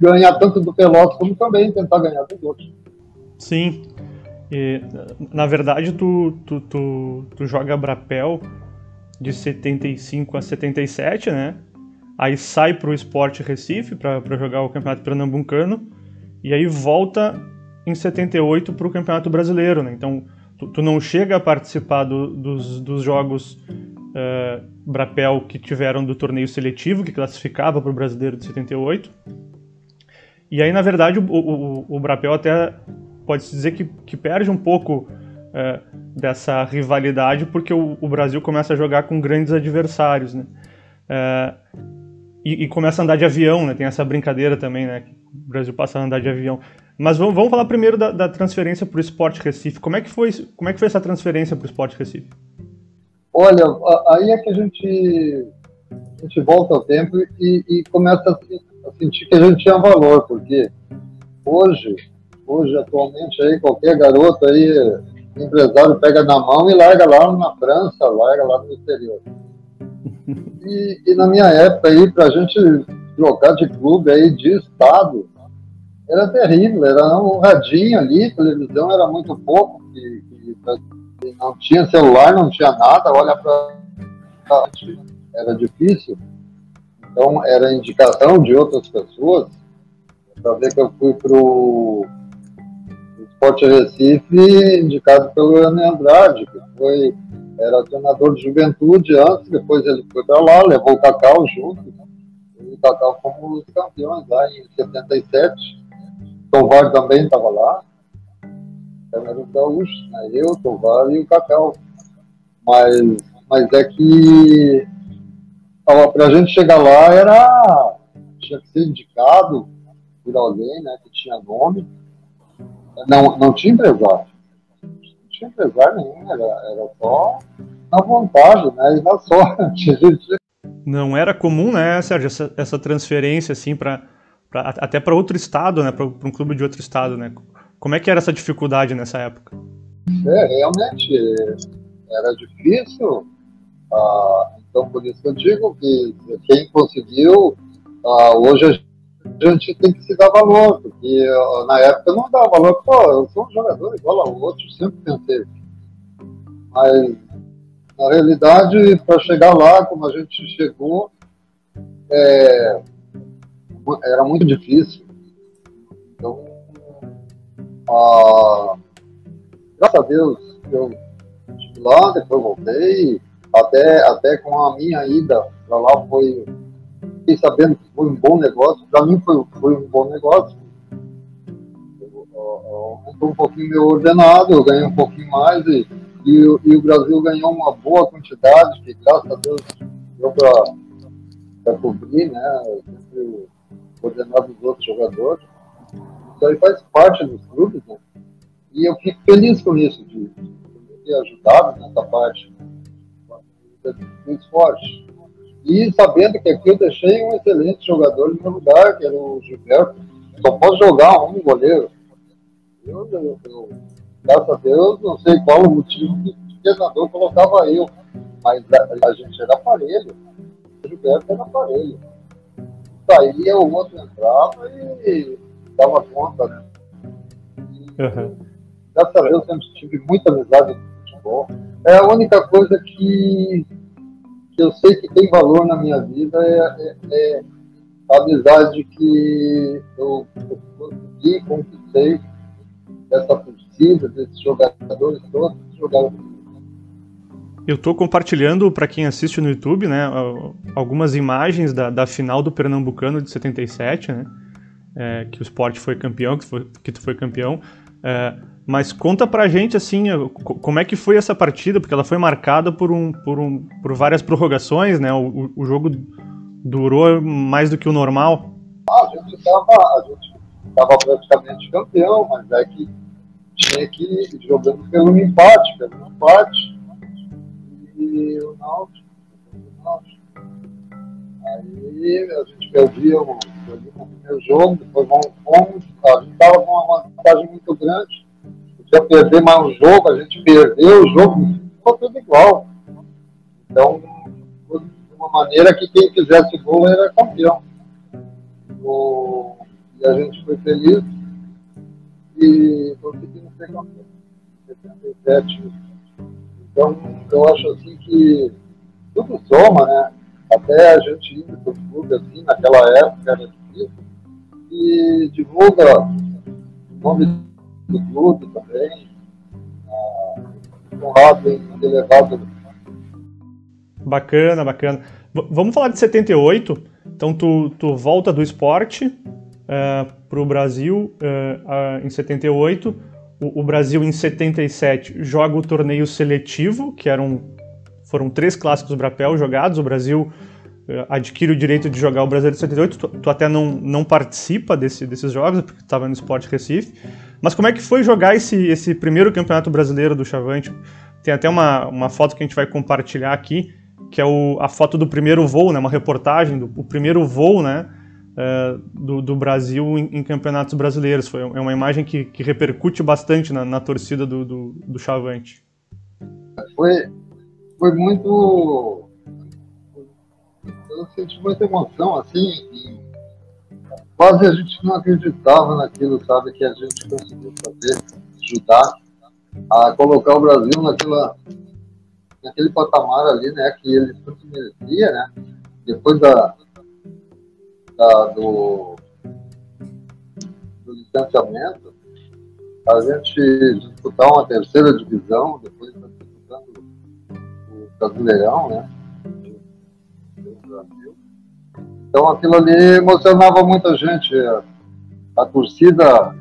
ganhar tanto do Pelotas como também tentar ganhar dos outros. Sim. E, na verdade, tu, tu, tu, tu joga Brapel de 75 a 77, né? Aí sai pro Esporte Recife para jogar o Campeonato Pernambucano e aí volta em 78 pro Campeonato Brasileiro, né? Então, tu, tu não chega a participar do, dos, dos jogos uh, Brapel que tiveram do torneio seletivo, que classificava para o Brasileiro de 78. E aí, na verdade, o, o, o Brapel até pode-se dizer que, que perde um pouco é, dessa rivalidade porque o, o, Brasil começa a jogar com grandes adversários, né? É, e, e, começa a andar de avião, né? Tem essa brincadeira também, né? O Brasil passa a andar de avião. Mas vamos, vamos falar primeiro da, da transferência para o Esporte Recife. Como é que foi, como é que foi essa transferência para o Esporte Recife? Olha, aí é que a gente, a gente volta ao tempo e, e começa sentir que a gente tinha valor, porque hoje, hoje atualmente aí qualquer garoto aí, empresário pega na mão e larga lá na França, larga lá no exterior. E, e na minha época aí, para a gente trocar de clube aí, de estado, era terrível, era um radinho ali, televisão era muito pouco, que, que não tinha celular, não tinha nada, olha para era difícil. Então era indicação de outras pessoas, para ver que eu fui para o Esporte Recife, indicado pelo Ana Andrade, que foi, era treinador de juventude antes, depois ele foi para lá, levou o Cacau junto, e o Cacau fomos campeões lá em 77 Tovar também estava lá. Então era o gaúcho, né? eu, Tovar e o Cacau. Mas, mas é que para a gente chegar lá era tinha que ser indicado por alguém né, que tinha nome. Não, não tinha empresário. Não tinha empresário nenhum, era, era só na vontade, né? E na sorte. Não era comum, né, Sérgio, essa, essa transferência assim para pra, até para outro estado, né, para um clube de outro estado, né? Como é que era essa dificuldade nessa época? É, realmente era difícil. Ah, então, por isso que eu digo que quem conseguiu, ah, hoje a gente tem que se dar valor, porque ah, na época não dava valor. Pô, eu sou um jogador igual ao outro, sempre pensei. Mas, na realidade, para chegar lá, como a gente chegou, é, era muito difícil. Então, ah, graças a Deus, eu estive lá, depois voltei, até, até com a minha ida para lá foi, fiquei sabendo que foi um bom negócio, para mim foi, foi um bom negócio. Estou um pouquinho meio ordenado, eu ganhei um pouquinho mais e, e, e, o Brasil ganhou uma boa quantidade, que graças a Deus deu para cobrir, né? Sempre coordenar dos outros jogadores. Isso aí faz parte dos clubes, né? E eu fico feliz com isso, de, de ter ajudado nessa parte do esporte. E sabendo que aqui eu deixei um excelente jogador no meu lugar, que era o Gilberto. Só posso jogar um goleiro. Eu, eu, eu, graças a Deus, não sei qual o motivo que o treinador colocava eu, mas a, a gente era aparelho. O Gilberto era aparelho saía, o outro entrava e dava conta, né? E, uhum. Graças a Deus sempre tive muita amizade futebol. É a única coisa que, que eu sei que tem valor na minha vida é, é, é a amizade que eu, consegui, conquistei dessa torcida, desses jogadores todos que jogaram. Eu estou compartilhando para quem assiste no YouTube, né, algumas imagens da, da final do Pernambucano de 77, né, é, que o esporte foi campeão, que, foi, que tu foi campeão. É, mas conta pra gente assim, como é que foi essa partida, porque ela foi marcada por, um, por, um, por várias prorrogações, né? O, o jogo durou mais do que o normal. Ah, a gente estava praticamente campeão, mas é que tinha que ir jogando pelo empate, pelo empate e o Náutico. Aí a gente perdia o, perdia o primeiro jogo, depois fomos, a gente estava com uma vantagem muito grande. Podia perder mais um jogo, a gente perdeu o jogo, ficou tudo igual. Então, de uma maneira que quem fizesse gol era campeão. O, e a gente foi feliz e conseguimos ser campeão. 77 então, eu acho assim que tudo soma, né? Até a gente indo para o clube, assim, naquela época era difícil, e divulga o nome do clube também, ah, honrado em ter levado. Bacana, bacana. V vamos falar de 78. Então, tu, tu volta do esporte uh, eh, para o Brasil em 78 o, Brasil, em 77, joga o torneio seletivo, que eram, foram três clássicos Brapel jogados. O Brasil eh, adquire o direito de jogar o Brasileiro de 78. Tu, tu até não, não participa desse, desses jogos, porque estava no Sport Recife. Mas como é que foi jogar esse, esse primeiro campeonato brasileiro do Chavante? Tem até uma, uma foto que a gente vai compartilhar aqui, que é o, a foto do primeiro voo, né, uma reportagem do o primeiro voo né, uh, do, do, Brasil em, em, campeonatos brasileiros. Foi, é uma imagem que, que repercute bastante na, na torcida do, do, do Chavante. Foi, foi muito. Eu senti muita emoção, assim, quase a gente não acreditava naquilo, sabe, que a gente conseguiu fazer, ajudar a colocar o Brasil naquela, naquele patamar ali, né, que ele tanto merecia, né, depois da, da do, do licenciamento, a gente disputar uma terceira divisão, depois tá disputando o Brasileirão, né, Brasil. Então aquilo ali emocionava muita gente, a, a torcida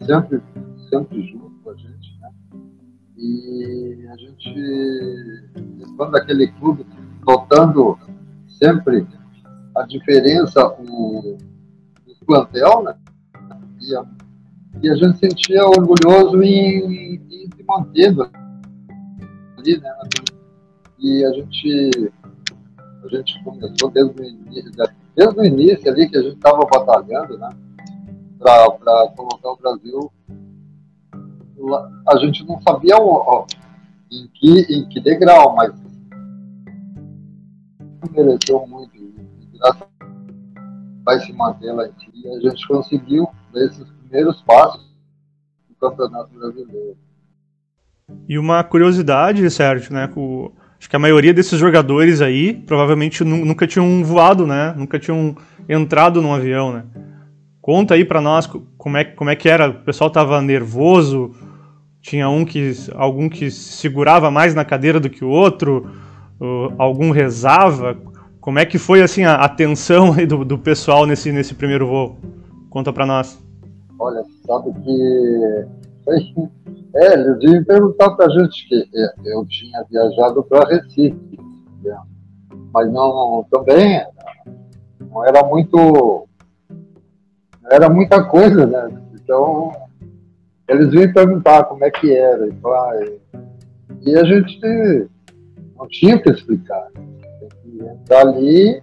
sempre, sempre junto e a gente, quando aquele clube, notando sempre a diferença, o, o plantel, né? E a, e a gente sentia orgulhoso em, em se manter ali, né? E a gente, a gente começou desde o início, desde o início ali que a gente estava batalhando, né? Para colocar o Brasil a gente não sabia ó, em, que, em que degrau, mas mereceu muito. Vai se manter lá em. A gente conseguiu esses primeiros passos do Campeonato Brasileiro. E uma curiosidade, Sérgio, né? Com, acho que a maioria desses jogadores aí provavelmente nunca tinham voado, né? Nunca tinham entrado num avião, né? Conta aí para nós como é, como é que era. O pessoal tava nervoso, tinha um que algum que segurava mais na cadeira do que o outro, uh, algum rezava. Como é que foi assim a atenção do, do pessoal nesse nesse primeiro voo? Conta para nós. Olha, sabe que é, eles iam perguntar para a gente que eu tinha viajado para Recife, né? mas não também não era muito não era muita coisa, né? Então eles vinham perguntar como é que era. E, e a gente não tinha o que explicar. Tem que entrar ali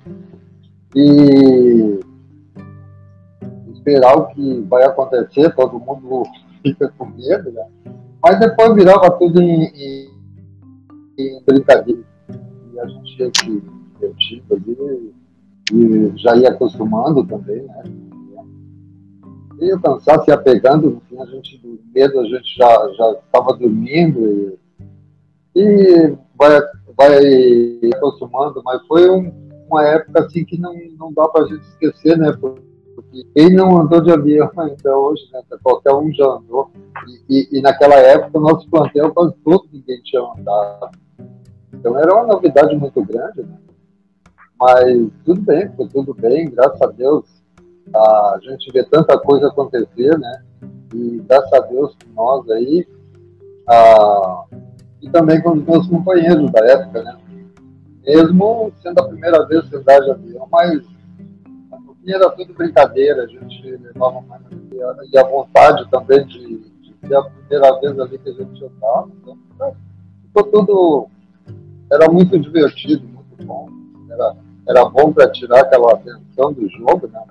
e esperar o que vai acontecer, todo mundo fica com medo, né? Mas depois virava tudo em, em, em brincadeira. E a gente ia se divertindo ali e já ia acostumando também, né? E o cansaço ia pegando, no fim a gente, do medo, a gente já estava dormindo e, e vai, vai acostumando, mas foi um, uma época assim que não, não dá para a gente esquecer, né? Porque quem não andou de avião ainda hoje, né? Qualquer um já andou. E, e, e naquela época o nosso plantel quase todo ninguém tinha andado. Então era uma novidade muito grande, né? Mas tudo bem, foi tudo bem, graças a Deus a gente vê tanta coisa acontecer, né? E graças a Deus nós aí, a, e também com os meus companheiros da época, né? Mesmo sendo a primeira vez que andar de avião, mas a era tudo brincadeira, a gente levava mais e a vontade também de, de ser a primeira vez ali que a gente andava. Então, ficou tudo. Era muito divertido, muito bom. Era, era bom para tirar aquela atenção do jogo, né?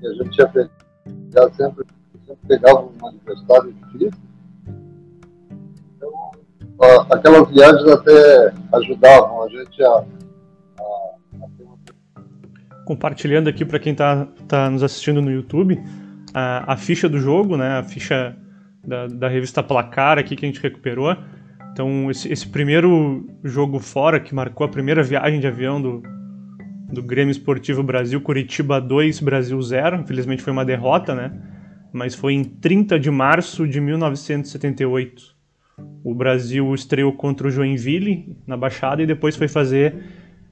que a gente ia pegar sempre, sempre pegava um adversário difícil. Então, aquelas viagens até ajudavam a gente a, a, a. Compartilhando aqui para quem está tá nos assistindo no YouTube, a, a, ficha do jogo, né, a ficha da, da revista Placar aqui que a gente recuperou. Então, esse, esse, primeiro jogo fora, que marcou a primeira viagem de avião do, do Grêmio Esportivo Brasil, Curitiba 2, Brasil 0. Infelizmente foi uma derrota, né? Mas foi em 30 de março de 1978. O Brasil estreou contra o Joinville na Baixada e depois foi fazer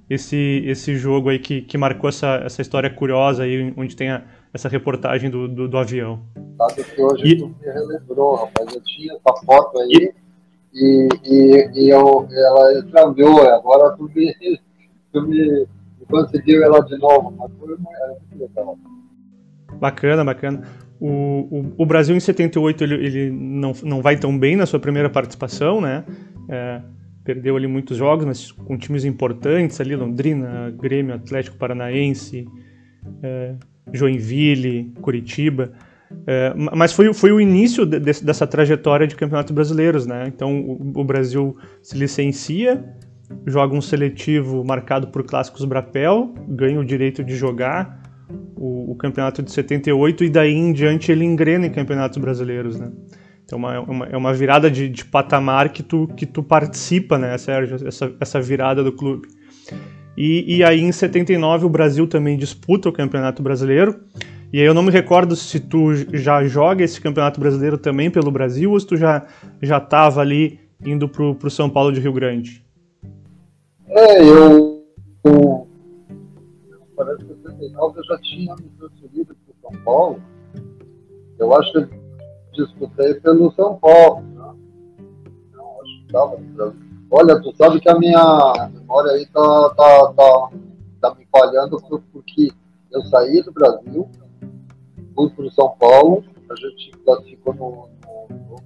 esse, esse jogo aí que, que marcou essa, essa história curiosa aí, onde tem a, essa reportagem do, do, do, avião. Sabe que hoje e... tu me relembrou, rapaz. Eu tinha essa foto aí e, e, e eu, ela extraviou. Agora tu me, tu me conseguiu ela de novo, mas foi muito legal. Bacana, bacana. O, o, o, Brasil em 78 ele, ele não, não vai tão bem na sua primeira participação, né? É, perdeu ali muitos jogos, mas com times importantes ali, Londrina, Grêmio, Atlético Paranaense, é, Joinville, Curitiba. É, mas foi, foi o início de, de, dessa trajetória de campeonatos brasileiros, né? Então o, o, Brasil se licencia, joga um seletivo marcado por clássicos Brapel, ganha o direito de jogar o, o campeonato de 78 e daí em diante ele engrena em campeonatos brasileiros, né? Então uma, uma, é uma virada de, de, patamar que tu, que tu participa, né, Sérgio? Essa, essa virada do clube. E, e aí em 79 o Brasil também disputa o Campeonato Brasileiro. E aí eu não me recordo se tu já joga esse Campeonato Brasileiro também pelo Brasil ou se tu já já estava ali indo pro, pro São Paulo de Rio Grande. É, eu, eu parece que em 79 eu já tinha me transferido para São Paulo. Eu acho que disputei pelo São Paulo. Né? Não, acho que. Olha, tu sabe que a minha memória aí tá, tá, tá, tá me falhando porque eu saí do Brasil, fui para São Paulo, a gente classificou no, no,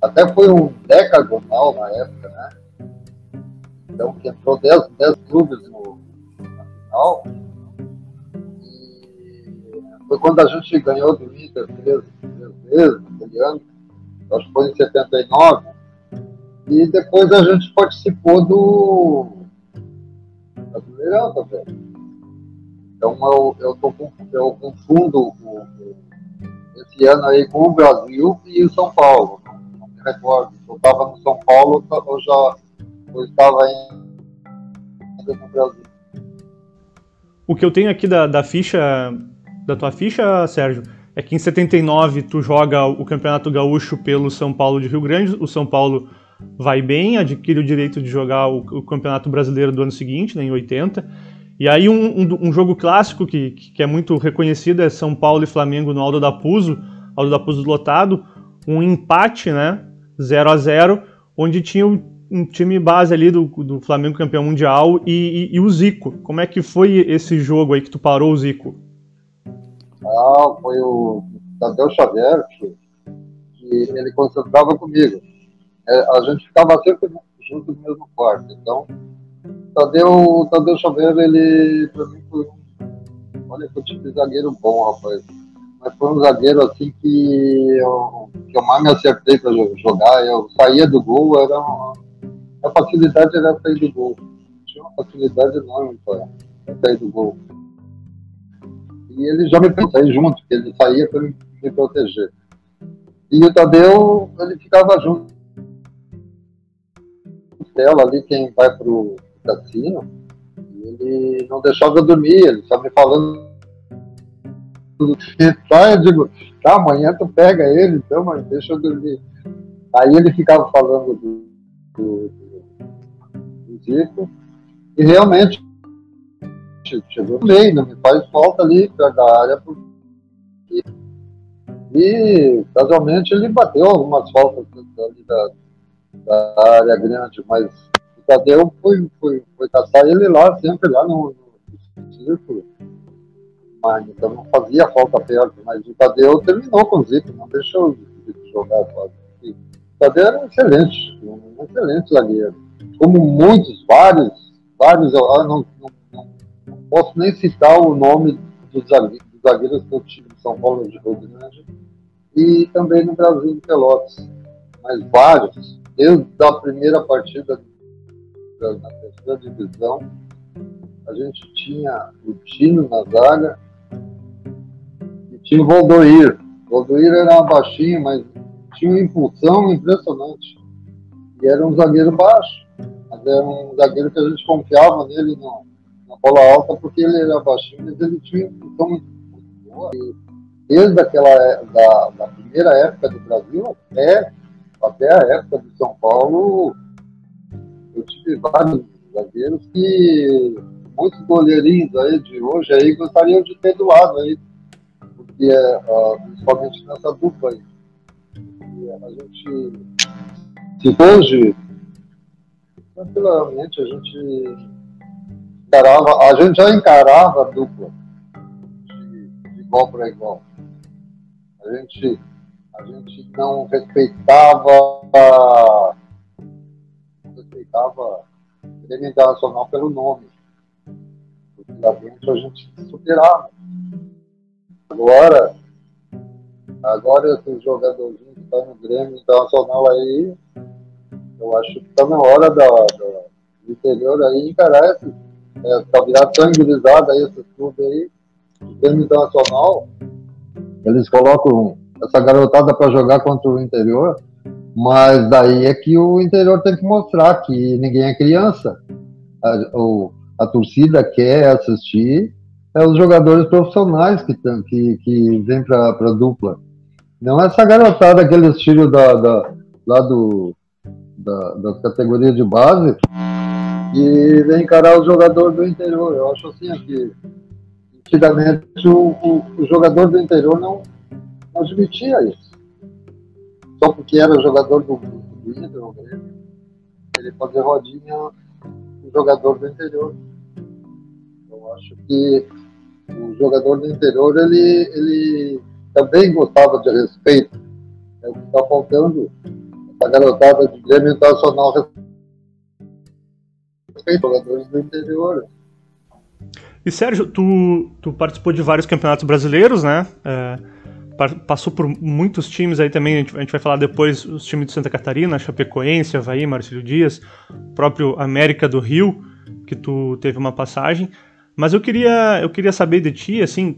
até foi um decagonal na época, né? Então, que entrou 10, clubes no, na final. Foi quando a gente ganhou do Inter três, três vezes, naquele ano, acho que foi em 79 e depois a gente participou do Brasileirão também. Então eu, eu, tô, eu confundo o, esse ano aí com o Brasil e o São Paulo. Não, me recordo. Eu estava no São Paulo ou já eu estava ainda no Brasil. O que eu tenho aqui da, da ficha, da tua ficha, Sérgio, é que em 79 tu joga o Campeonato Gaúcho pelo São Paulo de Rio Grande. O São Paulo vai bem, adquire o direito de jogar o, o Campeonato Brasileiro do ano seguinte, né, em 80. E aí um, um, um, jogo clássico que, que é muito reconhecido é São Paulo e Flamengo no Aldo da Puso, Aldo da Puso lotado, um empate, né, 0 a 0 onde tinha um time base ali do, do Flamengo campeão mundial e, e, e, o Zico. Como é que foi esse jogo aí que tu parou o Zico? Ah, foi o Tadeu Xavier que, que ele concentrava comigo é, a gente ficava sempre junto no mesmo quarto. Então, Tadeu, Tadeu Xavier, ele, pra mim, foi um. Olha que eu zagueiro bom, rapaz. Mas foi um zagueiro assim que eu, que eu mais me acertei para jogar. Eu saía do gol, era uma, a facilidade era sair do gol. Tinha uma facilidade enorme para sair do gol. E ele já me pensei junto, porque ele saía para me, proteger. E o Tadeu, ele ficava junto costela ali, quem vai pro cassino, ele não deixava eu dormir, ele só me falando tá, eu digo, tá, amanhã tu pega ele, então, mas deixa eu dormir. Aí ele ficava falando do, do, do Zico, e realmente chegou meio, não me faz falta ali perto da área, porque... e casualmente ele bateu algumas faltas ali da, da área grande, mas o Tadeu foi, foi, foi caçar ele lá, sempre lá no, no círculo. Mas, então não fazia falta perto, mas o Tadeu terminou com o Zico, não deixou o Zico jogar quase. O Tadeu era excelente, um excelente zagueiro. Como muitos, vários, vários, eu não, não posso nem citar o nome dos zagueiros, que eu tive em São Paulo de Rio Grande e também no Brasil de Pelotas. Mas vários, desde a primeira partida na terceira divisão, a gente tinha o Tino na zaga e tinha o Valdoir. O Valdoir era baixinho, mas tinha uma impulsão impressionante. E era um zagueiro baixo, mas era um zagueiro que a gente confiava nele no, bola alta porque ele era baixinho, mas ele tinha uma impulsão muito boa. E desde aquela da, da primeira época do Brasil até até a época do São Paulo, eu tive vários zagueiros que muitos goleirinhos aí de hoje aí gostariam de ter doado aí, porque uh, principalmente nessa dupla aí. E a gente, se hoje, tranquilamente, a gente encarava, a gente já encarava a dupla de, de igual para igual. A gente, a gente não respeitava não respeitava o Grêmio Internacional pelo nome. Porque lá dentro a gente superava. Agora, agora esses jogadorzinhos que estão no Grêmio Internacional aí, eu acho que está na hora da, da, do interior aí encarar esse, é, tá virado tão aí esses clubes aí, Internacional, eles colocam essa garotada para jogar contra o interior, mas daí é que o interior tem que mostrar que ninguém é criança. A, o, a torcida quer assistir é os jogadores profissionais que, tem, que, que vêm para a dupla. Não essa garotada, aquele estilo da, da, lá do, da, das categorias de base, e vem encarar o jogador do interior. Eu acho assim que antigamente o, o, o, jogador do interior não, não admitia isso. Só porque era jogador do, do Inter, ele fazer rodinha o jogador do interior. Eu acho que o jogador do interior ele, ele também gostava de respeito. É o que está faltando essa garotada de Grêmio Internacional jogadores do interior. E Sérgio, tu, tu participou de vários campeonatos brasileiros, né? É, passou por muitos times aí também, a gente, a gente, vai falar depois, os times de Santa Catarina, Chapecoense, Havaí, Marcílio Dias, próprio América do Rio, que tu teve uma passagem. Mas eu queria, eu queria saber de ti, assim,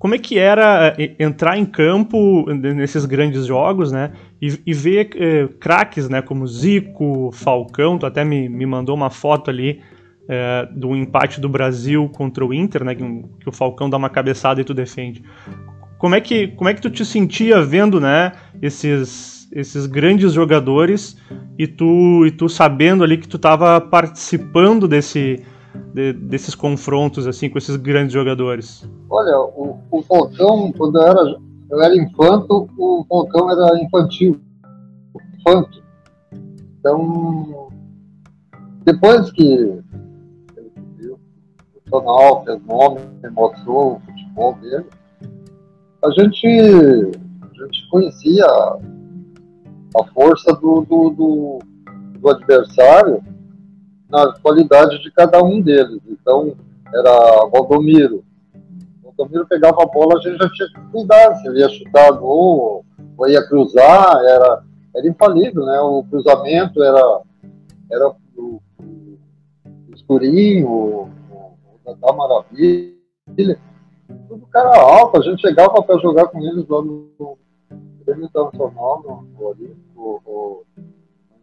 como é que era eh, entrar em campo nesses grandes jogos, né? E, e ver eh, craques, né? Como Zico, Falcão, tu até me, me mandou uma foto ali eh, do empate do Brasil contra o Inter, né? Que, que, o Falcão dá uma cabeçada e tu defende. Como é que, como é que tu te sentia vendo, né? Esses, esses grandes jogadores e tu, e tu sabendo ali que tu estava participando desse de, desses confrontos assim com esses grandes jogadores? Olha, o, o Falcão, quando eu era, eu era infanto, o Falcão era infantil, infanto. Então, depois que o profissional, fez nome, mostrou o futebol dele, a gente, a gente conhecia a força do, do, do, do adversário na qualidade de cada um deles. Então, era Valdomiro. Valdomiro pegava a bola, a gente já tinha que cuidar, se ele ia chutar gol ou ia cruzar, era, era infalível, né? O cruzamento era, era o, o, escurinho, o, o da Maravilha. Tudo cara alto, a gente chegava para jogar com eles lá no Grêmio Internacional, no Olímpico,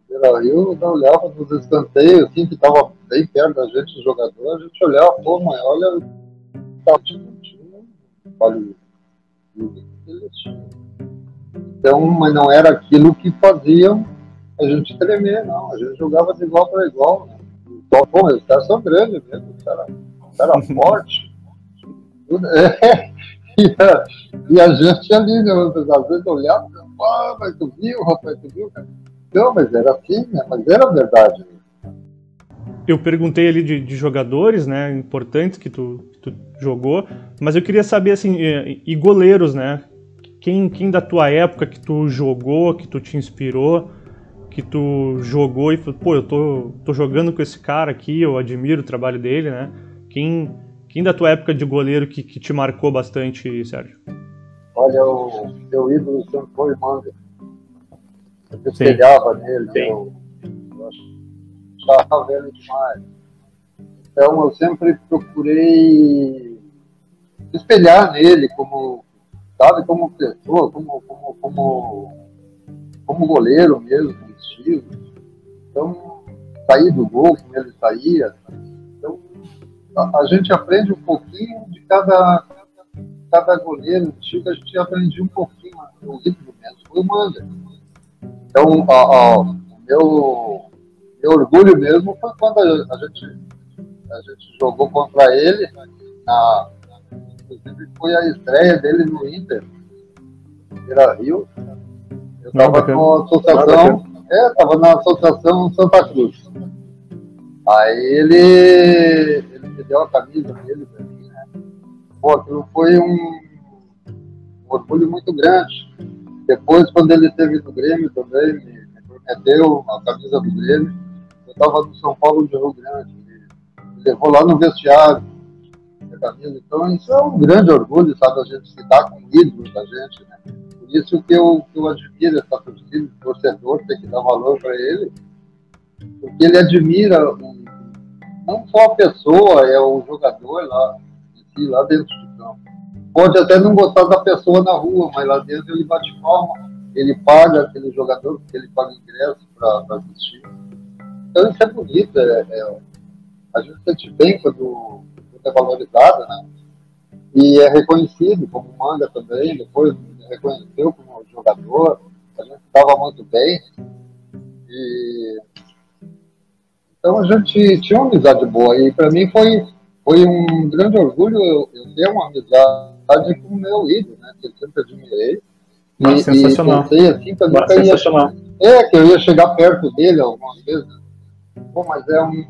Beira Rio, eu olhava nos escanteios, assim, que estava bem perto da gente, o jogador, a gente olhava, pô, mãe, olha, tá, tinha vale Então, mas não era aquilo que faziam a gente tremer, não. A gente jogava de igual para igual. Né? Então, pô, os caras são grandes mesmo, os caras cara forte. É, e, a, e a gente ali, né, às vezes olhava, ah, mas tu viu, rapaz, tu viu, cara? Não, mas era assim, né? mas era verdade. Eu perguntei ali de, de jogadores, né, importantes que tu, que tu, jogou, mas eu queria saber assim, e, e goleiros, né? Quem, quem da tua época que tu jogou, que tu te inspirou, que tu jogou e falou, pô, eu tô, tô jogando com esse cara aqui, eu admiro o trabalho dele, né? Quem, quem da tua época de goleiro que, que te marcou bastante, Sérgio? Olha, o meu ídolo sempre foi Manga. Eu me espelhava nele, Sim. eu, eu achava ele demais. Então eu sempre procurei espelhar nele como, sabe, como pessoa, como, como, como, como goleiro mesmo, estilo. Então, sair do gol como ele saía. Então, a, a gente aprende um pouquinho de cada, cada goleiro antigo, a gente aprendia um pouquinho no livro mesmo, foi o Manga. Então, a, a, o meu, meu orgulho mesmo foi quando a, a, gente, a gente jogou contra ele, na, inclusive foi a estreia dele no Inter, era Rio. Eu estava na associação, é, estava na associação Santa Cruz. Aí ele, ele me deu a camisa dele para mim, né? Pô, aquilo foi um, um, orgulho muito grande. Depois, quando ele esteve no Grêmio também, me, me prometeu a camisa do Grêmio. Eu estava no São Paulo de Rio Grande, me levou lá no vestiário. Então, isso é um grande orgulho, sabe? A gente se dá com ídolos da gente, né? Por isso que eu, que eu admiro essa torcida, o torcedor tem que dar valor para ele, porque ele admira um, não só a pessoa, é o jogador lá, lá dentro campo. Pode até não gostar da pessoa na rua, mas lá dentro ele bate palma, ele paga aquele jogador, porque ele paga ingresso para assistir. Então isso é bonito, é, é, a gente sente bem quando, quando é valorizado, né? E é reconhecido como manga também, depois reconheceu como jogador, a gente estava muito bem. E então a gente tinha uma amizade boa e para mim foi, foi um grande orgulho eu, eu ter uma amizade com o meu ídolo, né? Que eu sempre admirei. E, sensacional. E pensei assim, que eu nunca ia, é, que eu ia chegar perto dele algumas vezes. Pô, mas é um.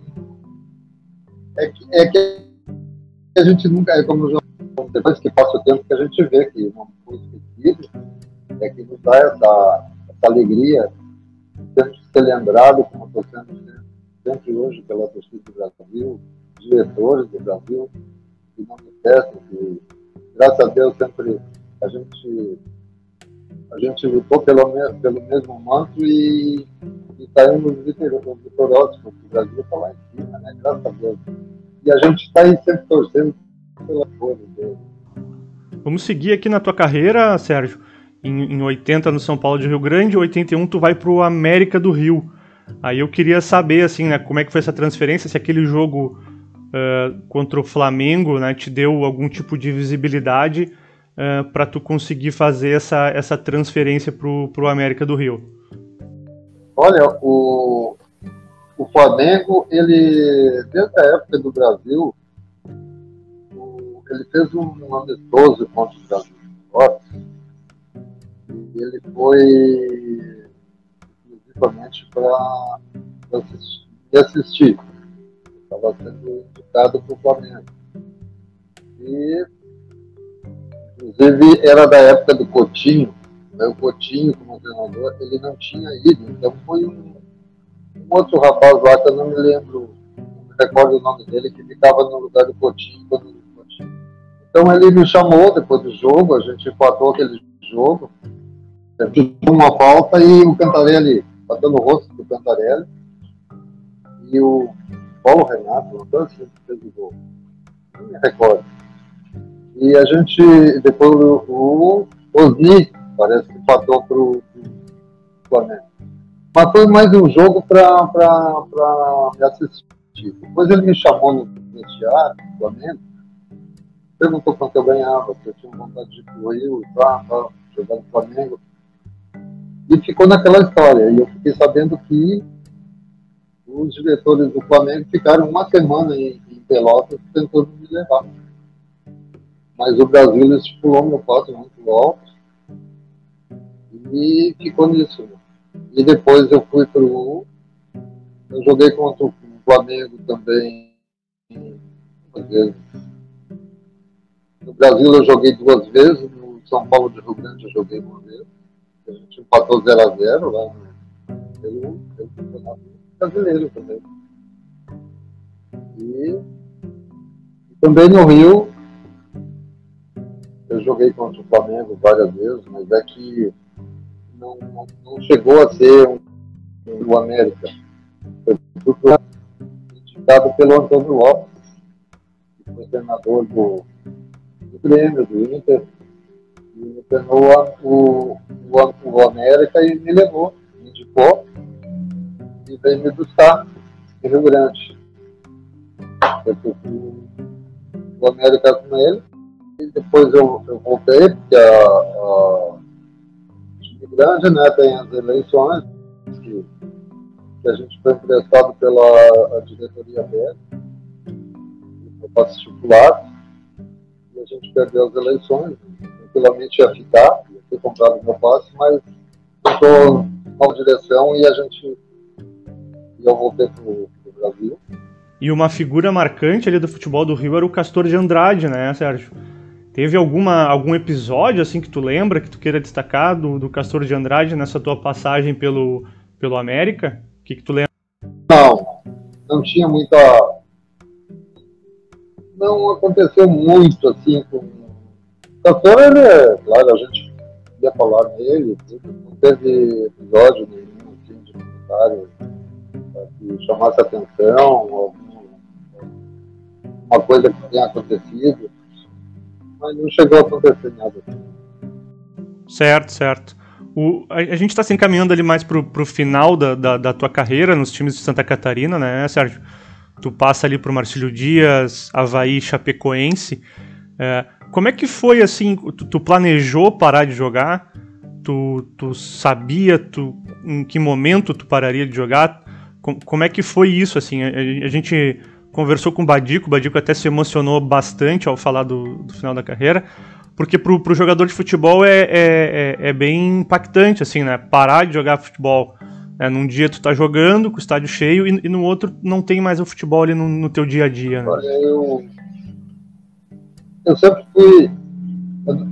É que, é que a gente nunca. É como depois que passa o tempo que a gente vê que uma coisa esquecida é que nos dá essa, essa alegria de ser lembrado como estou sendo sempre hoje pela torcida do Brasil, diretores do Brasil, que não me que, graças a Deus, sempre a gente, a gente lutou pelo, pelo mesmo manto e, saímos vitoriosos, porque o Brasil está lá em cima, né? graças a Deus. E a gente está aí sempre torcendo pela coisa. Vamos seguir aqui na tua carreira, Sérgio. Em, em 80 no São Paulo de Rio Grande, em 81 tu vai para o América do Rio. Aí eu queria saber, assim, né, como é que foi essa transferência, se aquele jogo uh, contra o Flamengo, né, te deu algum tipo de visibilidade uh, para tu conseguir fazer essa, essa transferência pro, pro América do Rio. Olha, o, o Flamengo, ele, desde a época do Brasil, o, ele fez um, um amistoso contra o Brasil. Ele foi exclusivamente para assistir. Estava sendo indicado para o Flamengo. E, inclusive, era da época do Coutinho. Né? O Coutinho, como treinador, ele não tinha ido. Então, foi um, um outro rapaz lá que eu não me lembro, não me recordo o nome dele, que ficava no lugar do Coutinho quando Coutinho. Então, ele me chamou depois do jogo, a gente empatou aquele jogo. Uma falta e o Cantarelli batendo o rosto do Cantarelli. E o Paulo Renato, o Antônio que fez o gol. Não me recordo. E a gente, depois o, Osni, parece que passou para o Flamengo. Mas foi mais um jogo para me assistir. Depois ele me chamou no vestiário, no Flamengo, perguntou quanto eu ganhava, se eu tinha vontade de ir para o jogar no Flamengo. E ficou naquela história. E eu fiquei sabendo que os diretores do Flamengo ficaram uma semana em, em Pelotas tentando me levar. Mas o Brasil estipulou meu passo muito alto e ficou nisso. E depois eu fui para o. Eu joguei contra o Flamengo também. No Brasil eu joguei duas vezes, no São Paulo de Rio Grande eu joguei uma vez a gente empatou 0x0 lá pelo, pelo campeonato brasileiro também. E, e, também no Rio, eu joguei contra o Flamengo várias vezes, mas é que não, não, não chegou a ser um, um, o América. Foi indicado pelo Antônio Lopes, que foi treinador do, do Grêmio, do Inter me treinou o, o, o América e me levou, me indicou e veio me buscar em Rio Grande. Eu fui o América com ele e depois eu, eu voltei, porque a, a Rio Grande né, tem as eleições que, que a gente foi emprestado pela diretoria dele, eu participar e a gente perdeu as eleições tranquilamente ia ficar, ia ter comprado meu passe, mas estou numa direção e a gente. E eu voltei para o Brasil. E uma figura marcante ali do futebol do Rio era o Castor de Andrade, né, Sérgio? Teve alguma, algum episódio assim que tu lembra, que tu queira destacar do, do Castor de Andrade nessa tua passagem pelo, pelo América? O que, que tu lembra? Não, não tinha muita. Não aconteceu muito assim com. O Castor, ele claro, a gente ia falar nele, não teve episódio nenhum assim, de comentário que chamasse atenção, uma coisa que tenha acontecido, mas não chegou a acontecer nada. Certo, certo. O, a, a, gente está se encaminhando ali mais pro, pro final da, da, da, tua carreira nos times de Santa Catarina, né, Sérgio? Tu passa ali pro Marcílio Dias, Havaí, Chapecoense. É, como é que foi assim? Tu, tu, planejou parar de jogar? Tu, tu sabia tu, em que momento tu pararia de jogar? Com, como é que foi isso assim? A, gente conversou com o Badico, o Badico até se emocionou bastante ao falar do, do final da carreira, porque pro, pro jogador de futebol é, é, é, é bem impactante, assim, né? Parar de jogar futebol. Né? Num dia tu tá jogando com o estádio cheio e, e no outro não tem mais o futebol ali no, no teu dia a dia, né? Olha, eu, eu sempre fui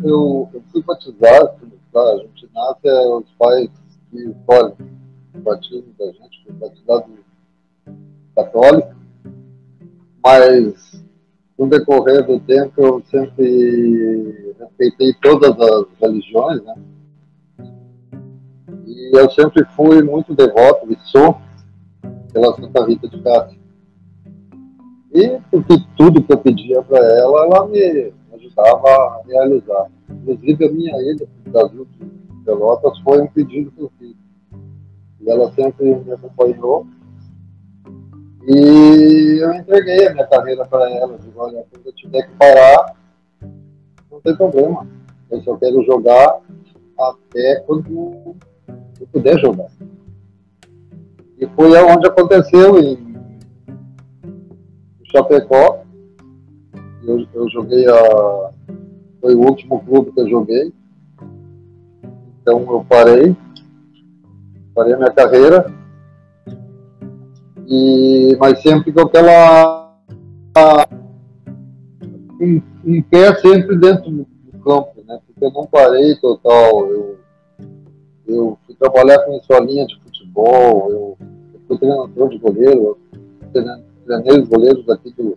eu, eu fui batizado, a gente nasce, os pais que escolhem o batismo da gente, fui batizado católico, mas no decorrer do tempo eu sempre respeitei todas as religiões, né? E eu sempre fui muito devoto e sou pela Santa Rita de Cássia. E porque tudo que eu pedia para ela, ela me ajudava a realizar. Inclusive a minha ida para o Brasil de Pelotas foi um pedido que eu fiz. E ela sempre me acompanhou e eu entreguei a minha carreira para ela. Digo, olha, quando eu tiver que parar, não tem problema. Eu só quero jogar até quando eu puder jogar. E foi aonde aconteceu em Chapecó. Eu, eu joguei a. Foi o último clube que eu joguei. Então eu parei. Parei a minha carreira e, mas sempre com aquela. Um, um pé sempre dentro do campo, né? Porque eu não parei total. Eu, eu fui trabalhar com escolinha de futebol, eu, eu fui treinador de goleiro, treinei os goleiros aqui do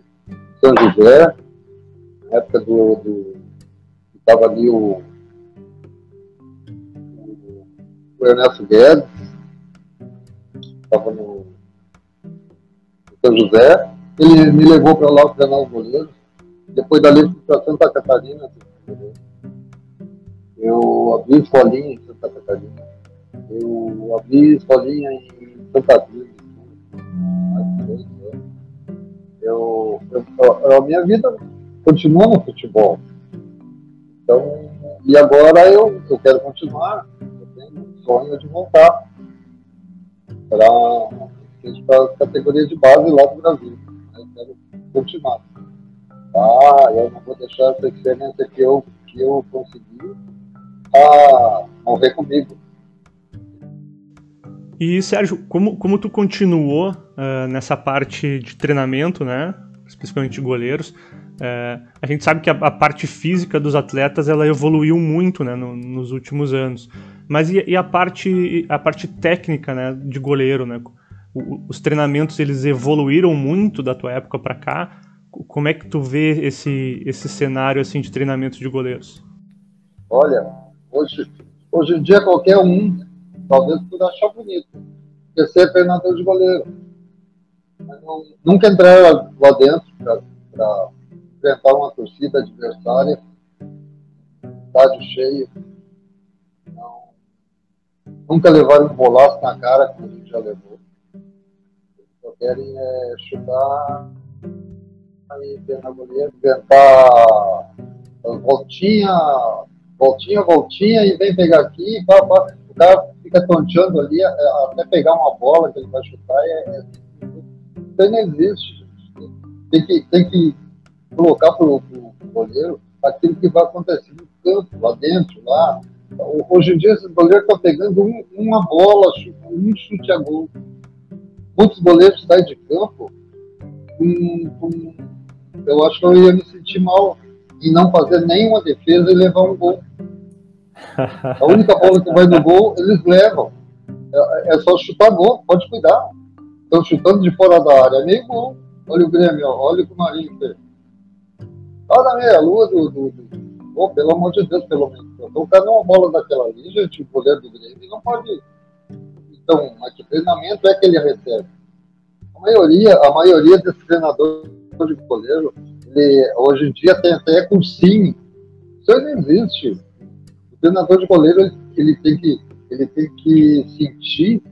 São José, na época do. do estava ali o, o Ernesto Guedes, estava no são José. Ele me levou para lá treinar os goleiros. Depois dali fui para Santa Catarina. Eu abri escolinha em Santa Catarina. Eu abri escolinha em Santa Cruz. Eu, eu, a minha vida continua no futebol. Então, e agora eu, eu quero continuar. Eu tenho um sonho de voltar para as categorias de base lá do Brasil. Eu quero continuar. Ah, eu não vou deixar essa experiência que eu, que eu consegui a morrer comigo. E Sérgio, como, como tu continuou uh, nessa parte de treinamento, né, especialmente de goleiros, uh, a gente sabe que a, a, parte física dos atletas ela evoluiu muito, né, no, nos últimos anos. Mas e, e, a parte a parte técnica, né, de goleiro, né? os treinamentos eles evoluíram muito da tua época para cá. Como é que tu vê esse, esse cenário assim de treinamento de goleiros? Olha, hoje, hoje em dia qualquer um, talvez por achar bonito, quer ser treinador de goleiro. Não, nunca entrar lá, lá dentro para enfrentar uma torcida adversária, estádio cheio. Nunca levar um bolaço na cara como a gente já levou querem é, chutar e ter na goleira, inventar voltinha, voltinha, voltinha e vem pegar aqui, pá, pá. o cara fica tonteando ali é, até pegar uma bola que ele vai chutar. É, é, isso não existe. Tem que, tem que colocar para o goleiro aquilo que vai acontecer no campo, lá dentro, lá. Hoje em dia, esses goleiros estão pegando um, uma bola, um chute a gol muitos goleiros saem de campo com, com, eu acho que eu ia me sentir mal em não fazer nenhuma defesa e levar um gol. A única bola que vai no gol, eles levam. É, é só chutar gol, pode cuidar. Estão chutando de fora da área, meio gol. Olha o Grêmio, olha o que o Marinho fez. Olha a lua do, do, do... Oh, pelo amor de Deus, pelo menos. Então, o cara uma bola daquela ali, gente, o goleiro do Grêmio não pode. Então, mas que treinamento é que ele recebe? A maioria, a maioria desses treinadores de goleiro, ele, hoje em dia tem até cursinho. Isso não existe. O treinador de goleiro, ele, ele, tem que, ele tem que sentir,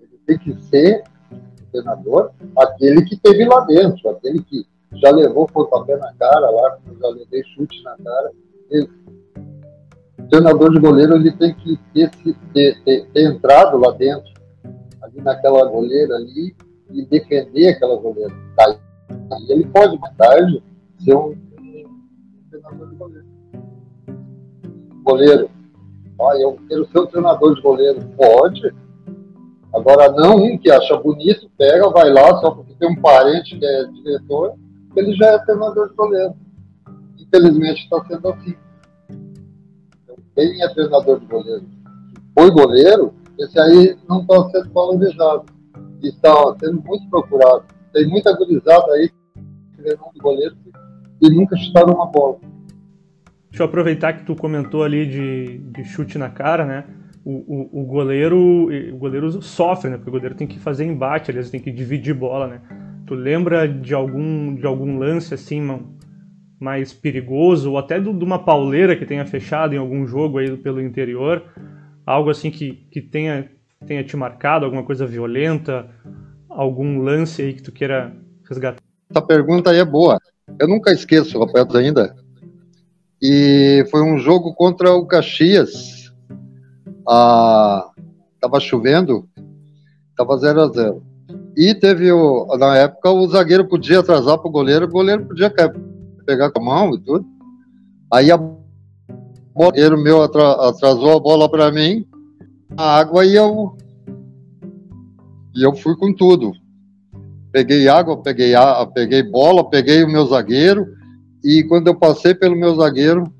ele tem que ser o treinador, aquele que teve lá dentro, aquele que já levou pontapé na cara lá, já levei chute na cara. Ele, o treinador de goleiro ele tem que ter, ter, ter, ter entrado lá dentro, ali naquela goleira ali, e defender aquela goleira. Daí ele pode, mais tarde, ser um, um treinador de goleiro. Goleiro. Ah, eu quero ser um treinador de goleiro. Pode. Agora, não um que acha bonito, pega, vai lá, só porque tem um parente que é diretor, ele já é treinador de goleiro. Infelizmente está sendo assim. Então, quem é treinador de goleiro, foi goleiro, esse aí não está sendo valorizado. Está sendo muito procurado. Tem muita gurizada aí treinando goleiro e nunca chutaram uma bola. Deixa eu aproveitar que tu comentou ali de, de chute na cara, né? O, o, o, goleiro o goleiro sofre, né? Porque o goleiro tem que fazer embate, aliás, tem que dividir bola, né? Tu lembra de algum, de algum lance assim mais perigoso, ou até de uma pauleira que tenha fechado em algum jogo aí pelo interior? Algo assim que, que tenha, tenha te marcado, alguma coisa violenta, algum lance aí que tu queira resgatar? Essa pergunta aí é boa. Eu nunca esqueço, Rafael, ainda. E foi um jogo contra o Caxias. Ah, tava chovendo, tava 0 a 0 E teve, o, na época, o zagueiro podia atrasar para o goleiro, o goleiro podia pegar com a mão e tudo. Aí a o goleiro meu atrasou a bola para mim, a água e eu e eu fui com tudo. Peguei água, peguei, a, peguei bola, peguei o meu zagueiro. E quando eu passei pelo meu zagueiro,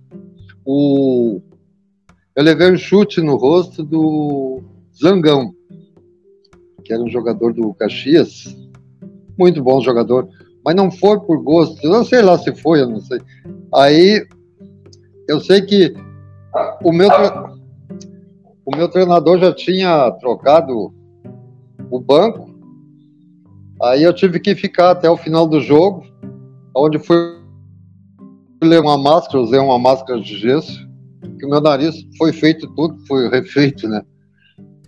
o, eu levei um chute no rosto do Zangão, que era um jogador do Caxias. Muito bom jogador. Mas não foi por gosto. Eu sei lá se foi, eu não sei. Aí eu sei que o meu, o meu treinador já tinha trocado o banco. Aí eu tive que ficar até o final do jogo, onde fui ler uma máscara, usei uma máscara de gesso, que o meu nariz foi feito tudo, foi refeito, né?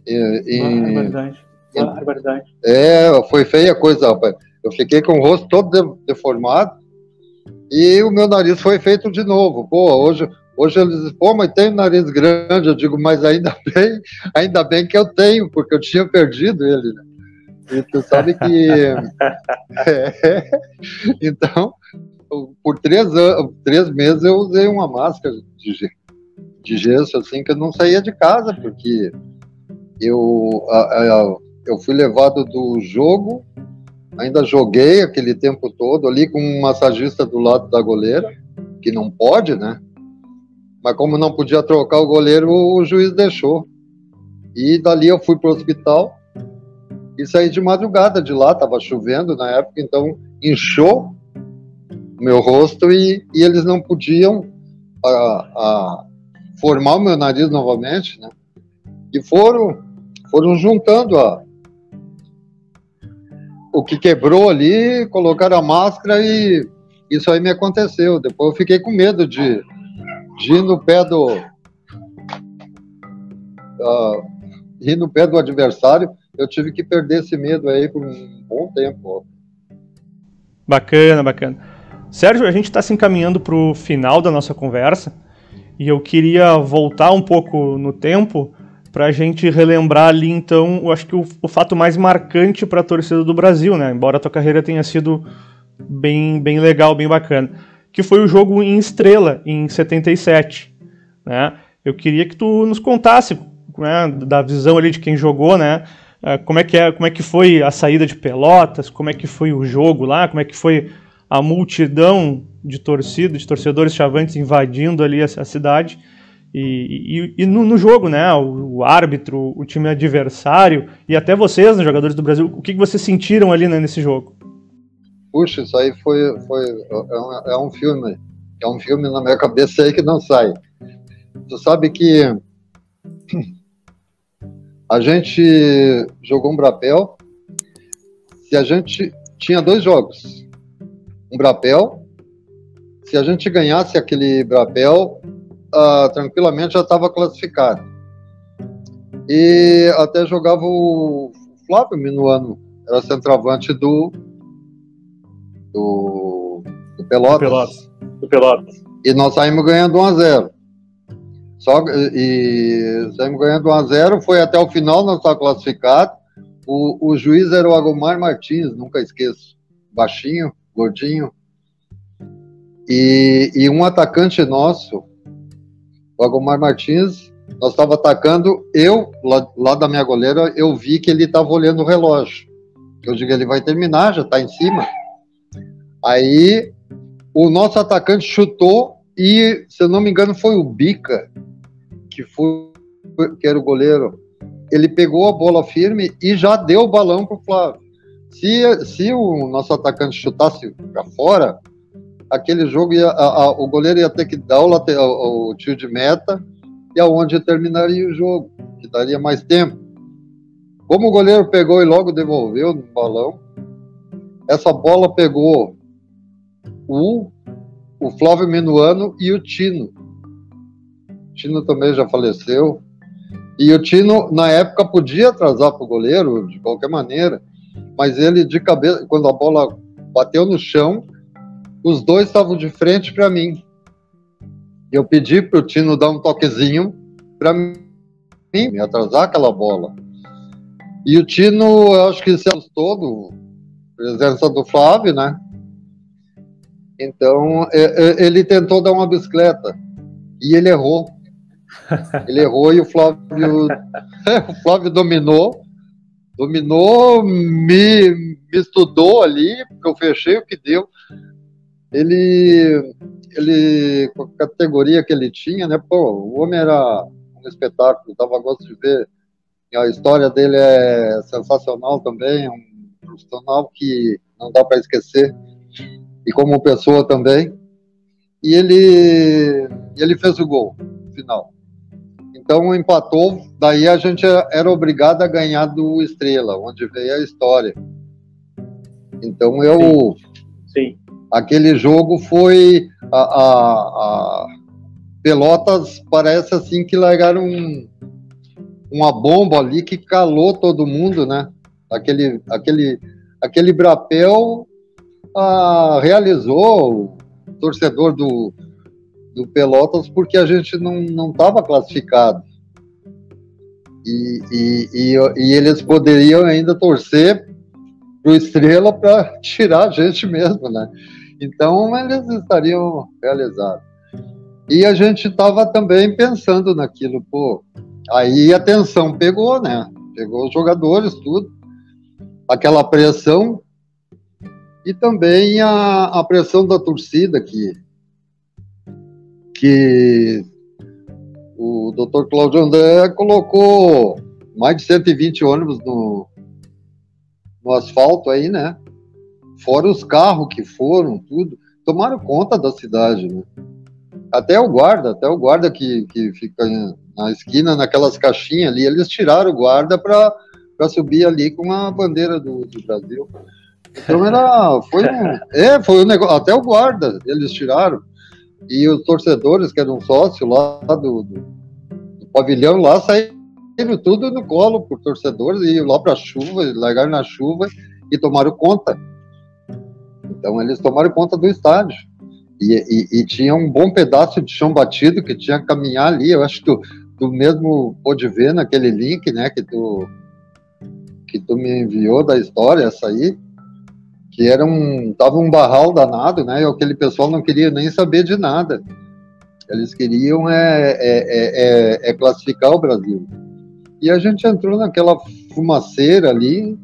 E, e, ah, é verdade. Ah, é. É, foi feia a coisa, rapaz. Eu fiquei com o rosto todo deformado e o meu nariz foi feito de novo. Pô, hoje, hoje eles dizem, pô, mas tem um nariz grande. Eu digo, mas ainda bem, ainda bem que eu tenho, porque eu tinha perdido ele, né? E tu sabe que. é, então, por três, anos, três meses eu usei uma máscara de, de gesso, assim, que eu não saía de casa, porque eu, a, a, eu fui levado do jogo, ainda joguei aquele tempo todo ali com um massagista do lado da goleira, que não pode, né? Mas como não podia trocar o goleiro, o juiz deixou. E dali eu fui para o hospital e saí de madrugada de lá, estava chovendo na época, então inchou meu rosto e, e eles não podiam a, a formar o meu nariz novamente, né? E foram, foram juntando a, o que quebrou ali, colocaram a máscara e isso aí me aconteceu. Depois eu fiquei com medo de, de ir no pé do. Uh, ir no pé do adversário eu tive que perder esse medo aí por um bom tempo. Bacana, bacana. Sérgio, a gente está se encaminhando para o final da nossa conversa e eu queria voltar um pouco no tempo para a gente relembrar ali, então, eu acho que o, o fato mais marcante para a torcida do Brasil, né? Embora a tua carreira tenha sido bem, bem legal, bem bacana, que foi o jogo em Estrela, em 77, né? Eu queria que tu nos contasse né, da visão ali de quem jogou, né? Uh, como é que é, como é que foi a saída de Pelotas? Como é que foi o jogo lá? Como é que foi a multidão de torcida, de torcedores chavantes invadindo ali a, a cidade? E, e, e no, no, jogo, né? O, o, árbitro, o time adversário e até vocês, né, jogadores do Brasil, o que, que vocês sentiram ali né, nesse jogo? Puxa, isso aí foi, foi é, um, é um filme, é um filme na minha cabeça aí que não sai. Tu sabe que a gente jogou um brapel. Se a gente tinha dois jogos, um brapel. Se a gente ganhasse aquele brapel, uh, tranquilamente já estava classificado. E até jogava o Flávio Minuano, era centroavante do do, do Pelotas. Do Pelotas. Do Pelotas. E nós saímos ganhando 1 a 0 só, e saímos ganhando 1 a 0 foi até o final, nós estávamos classificados. O, o juiz era o Agomar Martins, nunca esqueço. Baixinho, gordinho. E, e um atacante nosso, o Agomar Martins, nós estava atacando, eu, lá, lá, da minha goleira, eu vi que ele estava olhando o relógio. Eu digo, ele vai terminar, já está em cima. Aí o nosso atacante chutou e, se eu não me engano, foi o Bica, que, foi, que era o goleiro. Ele pegou a bola firme e já deu o balão para o Flávio. Se, se o nosso atacante chutasse para fora, aquele jogo ia, a, a, o goleiro ia ter que dar o, o, o tiro de meta e aonde terminaria o jogo, que daria mais tempo. Como o goleiro pegou e logo devolveu no balão, essa bola pegou o, o Flávio Minuano e o Tino. O Tino também já faleceu. E o Tino, na época, podia atrasar para o goleiro, de qualquer maneira, mas ele, de cabeça, quando a bola bateu no chão, os dois estavam de frente para mim. Eu pedi para o Tino dar um toquezinho para mim, me atrasar aquela bola. E o Tino, eu acho que se assustou, presença do Flávio, né? Então, ele tentou dar uma bicicleta e ele errou. Ele errou e o Flávio, o Flávio dominou, dominou, me, me estudou ali, porque eu fechei o que deu. Ele, ele, com a categoria que ele tinha, né? Pô, o homem era um espetáculo, dava gosto de ver. A história dele é sensacional também, é um profissional que não dá para esquecer e como pessoa também. E ele, ele fez o gol final. Então empatou, daí a gente era obrigado a ganhar do Estrela, onde veio a história. Então eu. Aquele jogo foi. A, a, a, Pelotas parece assim que largaram um, uma bomba ali que calou todo mundo, né? Aquele, aquele, aquele brapel ah, realizou o torcedor do, do Pelotas porque a gente não estava classificado. E, e, e, e, eles poderiam ainda torcer para o Estrela para tirar a gente mesmo, né? Então eles estariam realizados. E a gente estava também pensando naquilo, pô. Aí a tensão pegou, né? Pegou os jogadores, tudo. Aquela pressão e também a, a pressão da torcida que, que o Dr. Cláudio André colocou mais de 120 ônibus no, no asfalto aí, né? Fora os carros que foram, tudo. Tomaram conta da cidade, né? Até o guarda, até o guarda que, que fica na esquina, naquelas caixinhas ali, eles tiraram o guarda para subir ali com a bandeira do, do Brasil. Então era, foi um, é, foi um negócio, até o guarda eles tiraram. E os torcedores, que eram sócios lá do, do, do pavilhão, lá saíram tudo no colo por torcedores, e lá para a chuva, largaram na chuva e tomaram conta. Então eles tomaram conta do estádio. E, e, e, tinha um bom pedaço de chão batido que tinha que caminhar ali. Eu acho que tu, tu mesmo pôde ver naquele link, né, que tu, que tu me enviou da história, essa aí que era um tava um barral danado, né? E aquele pessoal não queria nem saber de nada. Eles queriam é, é, é, é, é classificar o Brasil. E a gente entrou naquela fumaceira ali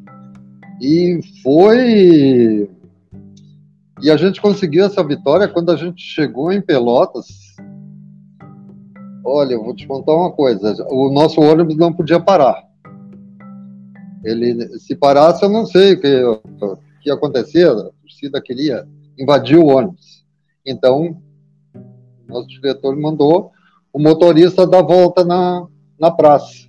e foi. E a gente conseguiu essa vitória quando a gente chegou em Pelotas. Olha, eu vou te contar uma coisa: o nosso ônibus não podia parar. Ele, se parasse, eu não sei o que, o que ia acontecer. A torcida queria invadir o ônibus. Então, nosso diretor mandou o motorista dar volta na, na praça.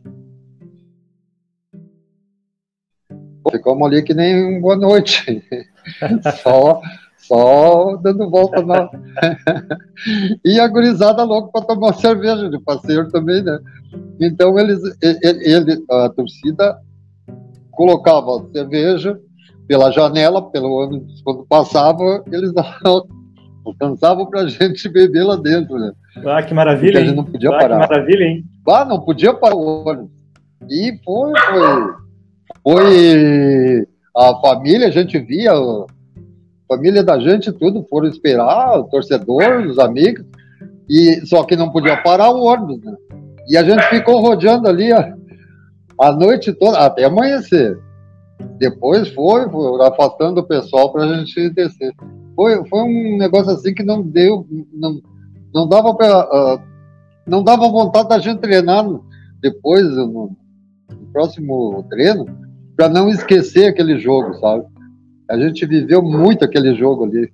Ficamos ali que nem boa noite. só, só dando volta na. e a gurizada louco para tomar cerveja de passeio também, né? Então eles, ele, ele, a torcida colocava cerveja pela janela, pelo ônibus, quando passava, eles alcançavam para a gente beber lá dentro, né? Ah, que maravilha! Porque a gente não podia ah, parar. Que maravilha, hein? Ah, não podia parar o ônibus. E foi, foi foi a família, a gente via, família da gente, tudo, foram esperar, o torcedor, os amigos, e só que não podia parar o ônibus, né? E a gente ficou rodeando ali a, a noite toda, até amanhecer. Depois foi, foi afastando o pessoal para a gente descer. Foi, foi um negócio assim que não deu, não, não dava para, uh, não dava vontade da gente treinar depois no, no próximo treino para não esquecer aquele jogo, sabe? A gente viveu muito aquele jogo ali.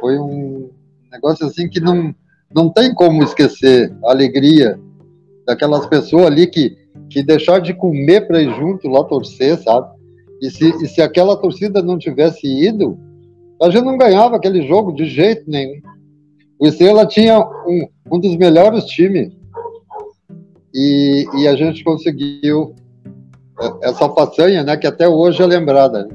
Foi um negócio assim que não, não tem como esquecer a alegria daquelas pessoas ali que, que deixaram de comer para ir junto lá torcer, sabe? E se, e se aquela torcida não tivesse ido, a gente não ganhava aquele jogo de jeito nenhum. O Estrela tinha um, um dos melhores times e, e a gente conseguiu essa façanha, né, que até hoje é lembrada.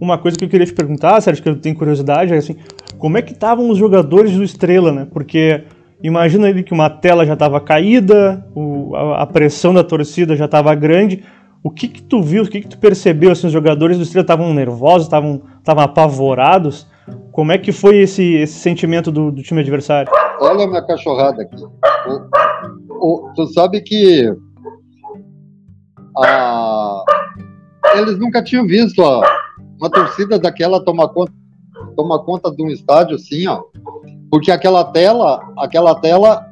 Uma coisa que eu queria te perguntar, Sérgio, que eu tenho curiosidade, é assim, como é que estavam os jogadores do Estrela, né? Porque imagina ali que uma tela já estava caída, o, a, a, pressão da torcida já estava grande. O que que tu viu, o que que tu percebeu, assim, os jogadores do Estrela estavam nervosos, estavam apavorados? Como é que foi esse, esse sentimento do, do time adversário? Olha minha cachorrada aqui. O, o, tu sabe que a, eles nunca tinham visto a, uma torcida daquela tomar conta, tomar conta de um estádio assim, ó, porque aquela tela, aquela tela,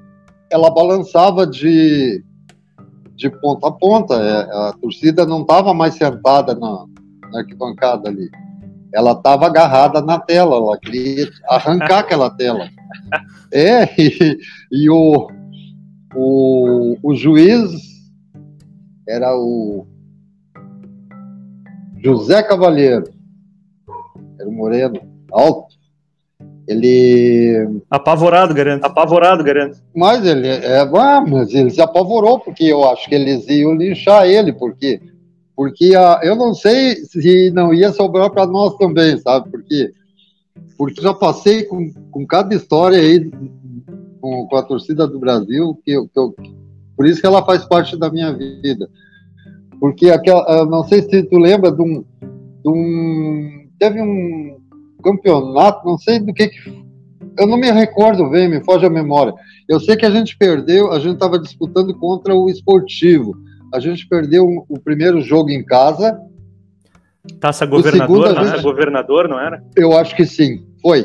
ela balançava de, de ponta a ponta. É, a torcida não estava mais sentada na, na arquibancada ali. Ela estava agarrada na tela, ela queria arrancar aquela tela. É, e, e o, o, o juiz era o José Cavalheiro. Era um moreno, alto. Ele. Apavorado, garanto. Apavorado, garanto. Mas ele, é, ah, mas ele se apavorou, porque eu acho que eles iam linchar ele, porque, porque a, eu não sei se não ia sobrar para nós também, sabe? Porque, porque já passei com, com cada história aí com, com a torcida do Brasil, que, que eu, por isso que ela faz parte da minha vida. Porque aquela, não sei se tu lembra de um, de um teve um campeonato, não sei do que, que eu não me recordo bem, me foge a memória. Eu sei que a gente perdeu, a gente estava disputando contra o Esportivo. A gente perdeu o primeiro jogo em casa. Taça governador, segundo, não gente, era? Governador, não era? Eu acho que sim, foi.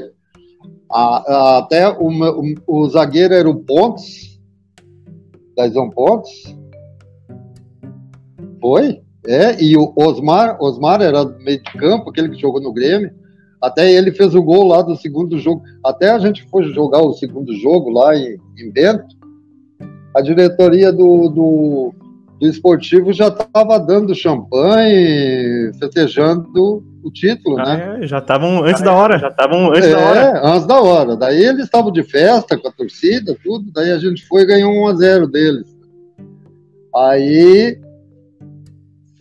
A, a, até o, o, o, zagueiro era o Pontes, Daizão Pontes. Foi? É, e o Osmar, Osmar era meio de campo, aquele que jogou no Grêmio. Até ele fez o gol lá do segundo jogo. Até a gente foi jogar o segundo jogo lá em, em Bento. A diretoria do, do, do esportivo já estava dando champanhe, festejando o título, ah, né? É, já estavam antes ah, da hora, já estavam antes é, da hora. antes da hora. Daí eles estavam de festa com a torcida, tudo. Daí a gente foi e ganhou 1 a 0 deles. Aí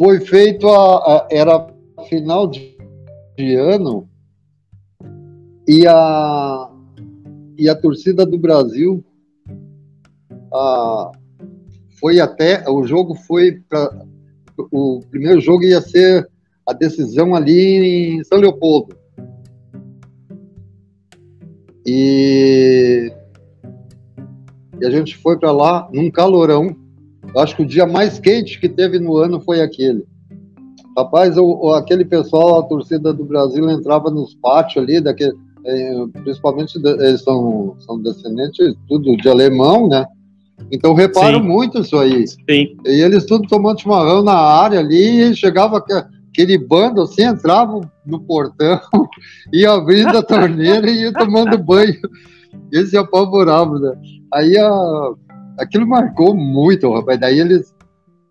foi feito a, a era final de, de, ano e a e a torcida do Brasil a, foi até o jogo foi para o primeiro jogo ia ser a decisão ali em São Leopoldo. E, e a gente foi para lá num calorão acho que o dia mais quente que teve no ano foi aquele. Rapaz, o, aquele pessoal, a torcida do Brasil entrava nos pátios ali, daquele, é, principalmente eles são, são descendentes tudo de alemão, né? Então reparo Sim. muito isso aí. Sim. E eles tudo tomando chimarrão na área ali, e chegava aquele bando assim, entravam no portão, ia abrindo a torneira e ia tomando banho. Eles se apavoravam, né? Aí a, aquilo marcou muito, rapaz. Daí eles.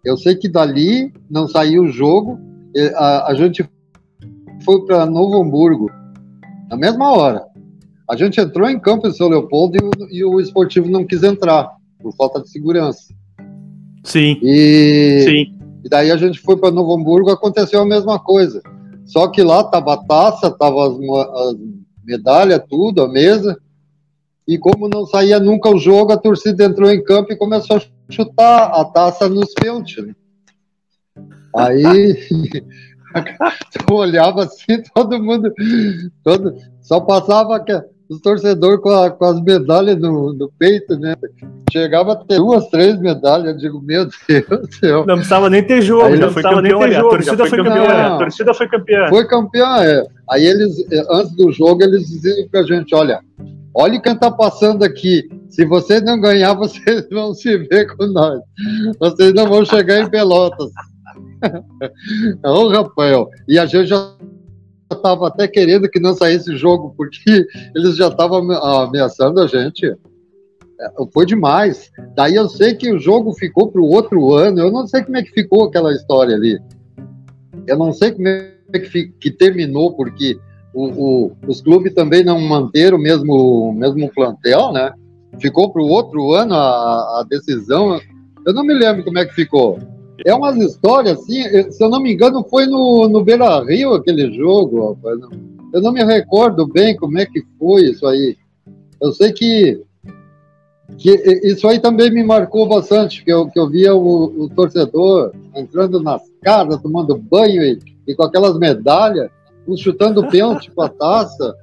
Eu sei que dali não saiu o jogo, a, a gente foi para Novo Hamburgo, na mesma hora. A gente entrou em campo em São Leopoldo e o, e o esportivo não quis entrar, por falta de segurança. Sim. E, Sim. e daí a gente foi para Novo Hamburgo, aconteceu a mesma coisa. Só que lá tava a taça, tava as, as medalhas, tudo, a mesa. E como não saía nunca o jogo, a torcida entrou em campo e começou a chutar a taça nos pênaltis. Né? Aí tu olhava assim, todo mundo, todo, só passava que, os torcedores com, a, com, as medalhas no, no, peito, né? Chegava a ter duas, três medalhas. Eu digo, meu Deus do céu. Não precisava nem ter jogo, Aí já foi campeão. Ter jogo, a torcida foi, foi campeã. A torcida foi campeã. Foi campeã, é. Aí eles, antes do jogo, eles diziam pra gente: olha, olha quem tá passando aqui. Se vocês não ganhar, vocês vão se ver com nós. Vocês não vão chegar em Pelotas. Ô, Rafael, e a gente já estava até querendo que não saísse o jogo, porque eles já estavam ameaçando a gente. É, foi demais. Daí eu sei que o jogo ficou para o outro ano. Eu não sei como é que ficou aquela história ali. Eu não sei como é que, que terminou, porque o, o, os clubes também não manteram o mesmo, mesmo plantel, né? Ficou para o outro ano a, a decisão. Eu não me lembro como é que ficou. É umas histórias assim, se eu não me engano, foi no, no Beira Rio aquele jogo, rapaz. Eu não me recordo bem como é que foi isso aí. Eu sei que, que isso aí também me marcou bastante, que eu, que eu via o, o torcedor entrando nas casas, tomando banho e, e com aquelas medalhas, chutando pênalti com a taça.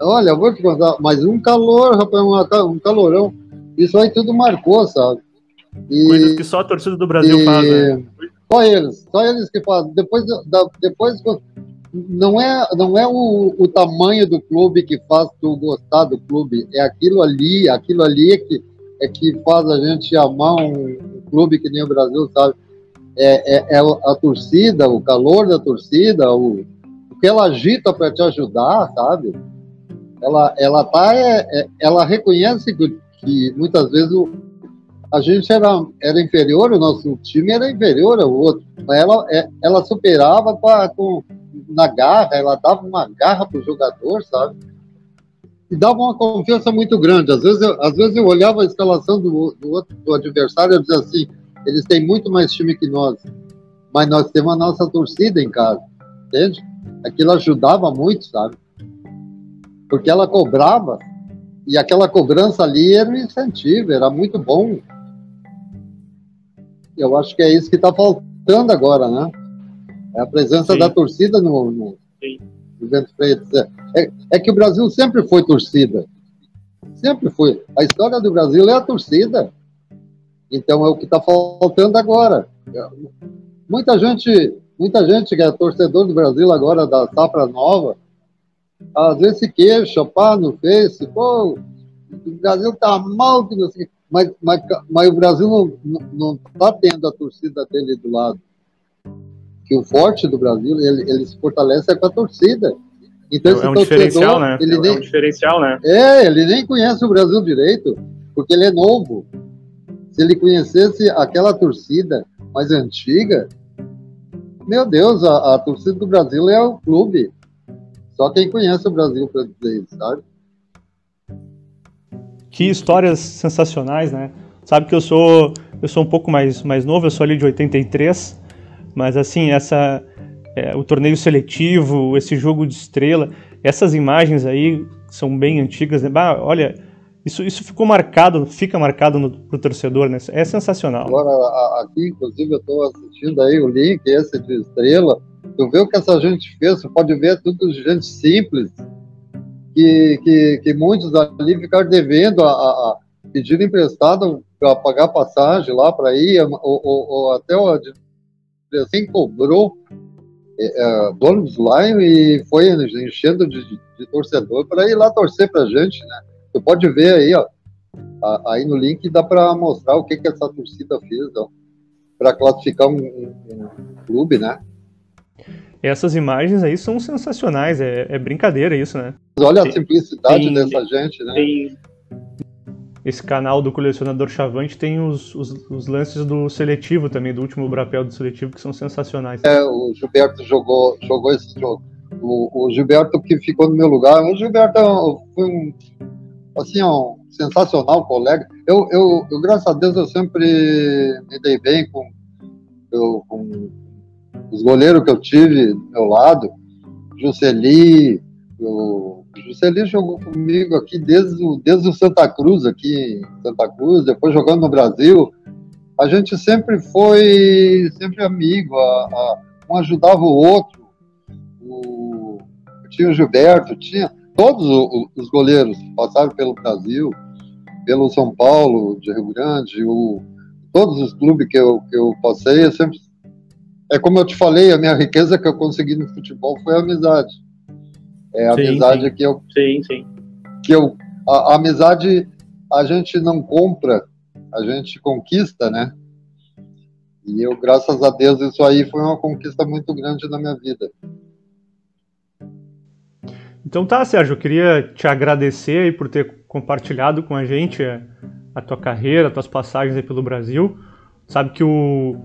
Olha, vou te contar, mas um calor, rapaz, um calorão. Isso aí tudo marcou, sabe? E, Coisas que só a torcida do Brasil e, faz, né? Só eles, só eles que fazem. Depois, da, depois não é, não é o, o tamanho do clube que faz tu gostar do clube, é aquilo ali, aquilo ali é que, é que faz a gente amar um, um clube que nem o Brasil, sabe? É, é, é, a torcida, o calor da torcida, o, o que ela agita para te ajudar, sabe? Ela, ela tá, é, é, ela reconhece que, que muitas vezes o, a gente era, era inferior, o nosso time era inferior ao outro. Ela, é, ela superava pra, com, na garra, ela dava uma garra pro jogador, sabe? E dava uma confiança muito grande. Às vezes eu, às vezes eu olhava a escalação do, do, outro, do adversário e dizia assim: eles têm muito mais time que nós, mas nós temos a nossa torcida em casa, entende? Aquilo ajudava muito, sabe? Porque ela cobrava, e aquela cobrança ali era um incentivo, era muito bom eu acho que é isso que está faltando agora, né? É a presença Sim. da torcida no, no, no Vento Preto. É, é, que o Brasil sempre foi torcida. Sempre foi. A história do Brasil é a torcida. Então é o que está faltando agora. Muita gente, muita gente que é torcedor do Brasil agora, da safra nova, às vezes se queixa, pá, no Face, pô, o Brasil tá mal, que não sei mas, mas, mas o Brasil não está tendo a torcida dele do lado. Que o forte do Brasil, ele, ele se fortalece é com a torcida. Então, é, um diferencial, né? Ele é, nem, é um diferencial, né? É, ele nem conhece o Brasil direito, porque ele é novo. Se ele conhecesse aquela torcida mais antiga, meu Deus, a, a torcida do Brasil é o clube. Só quem conhece o Brasil para dizer isso, sabe? Que histórias sensacionais, né? Sabe que eu sou eu sou um pouco mais, mais novo, eu sou ali de 83, mas assim, essa é, o torneio seletivo, esse jogo de estrela, essas imagens aí são bem antigas, né? Bah, olha, isso, isso ficou marcado, fica marcado no, pro torcedor, né? É sensacional. Agora, aqui, inclusive, eu estou assistindo aí o link, esse de estrela. Tu vê o que essa gente fez, você pode ver tudo de gente simples, que, que, que muitos ali ficaram devendo a, a, pediram emprestado para pagar passagem lá para ir, ou, ou, ou até o assim cobrou é, é, donos lá e foi enchendo de, de, de torcedor para ir lá torcer para a gente, né? Você pode ver aí, ó, aí no link dá para mostrar o que, que essa torcida fez para classificar um, um, um, clube, né? Essas imagens aí são sensacionais, é, é brincadeira isso, né? Olha a simplicidade tem, dessa gente, né? Tem, esse canal do colecionador Chavante tem os, os, os, lances do seletivo também, do último Brapel do seletivo, que são sensacionais. É, o Gilberto jogou, jogou esse jogo. O, o Gilberto que ficou no meu lugar, o Gilberto foi um, assim, um sensacional colega. Eu, eu, eu, graças a Deus, eu sempre me dei bem com, eu, com os goleiros que eu tive do meu lado, Jusceli, o Juscelino jogou comigo aqui desde o, desde o Santa Cruz, aqui em Santa Cruz, depois jogando no Brasil. A gente sempre foi sempre amigo, a, a, um ajudava o outro. O, tinha o Gilberto, tinha todos os goleiros passaram pelo Brasil, pelo São Paulo, de Rio Grande, o, todos os clubes que eu, que eu passei, eu sempre. É como eu te falei, a minha riqueza que eu consegui no futebol foi a amizade é a sim, amizade sim. que eu. Sim, sim. Que eu, a, a, amizade a gente não compra, a gente conquista, né? E eu, graças a Deus, isso aí foi uma conquista muito grande na minha vida. Então tá, Sérgio, eu queria te agradecer aí por ter compartilhado com a gente a, tua carreira, as tuas passagens aí pelo Brasil. Sabe que o,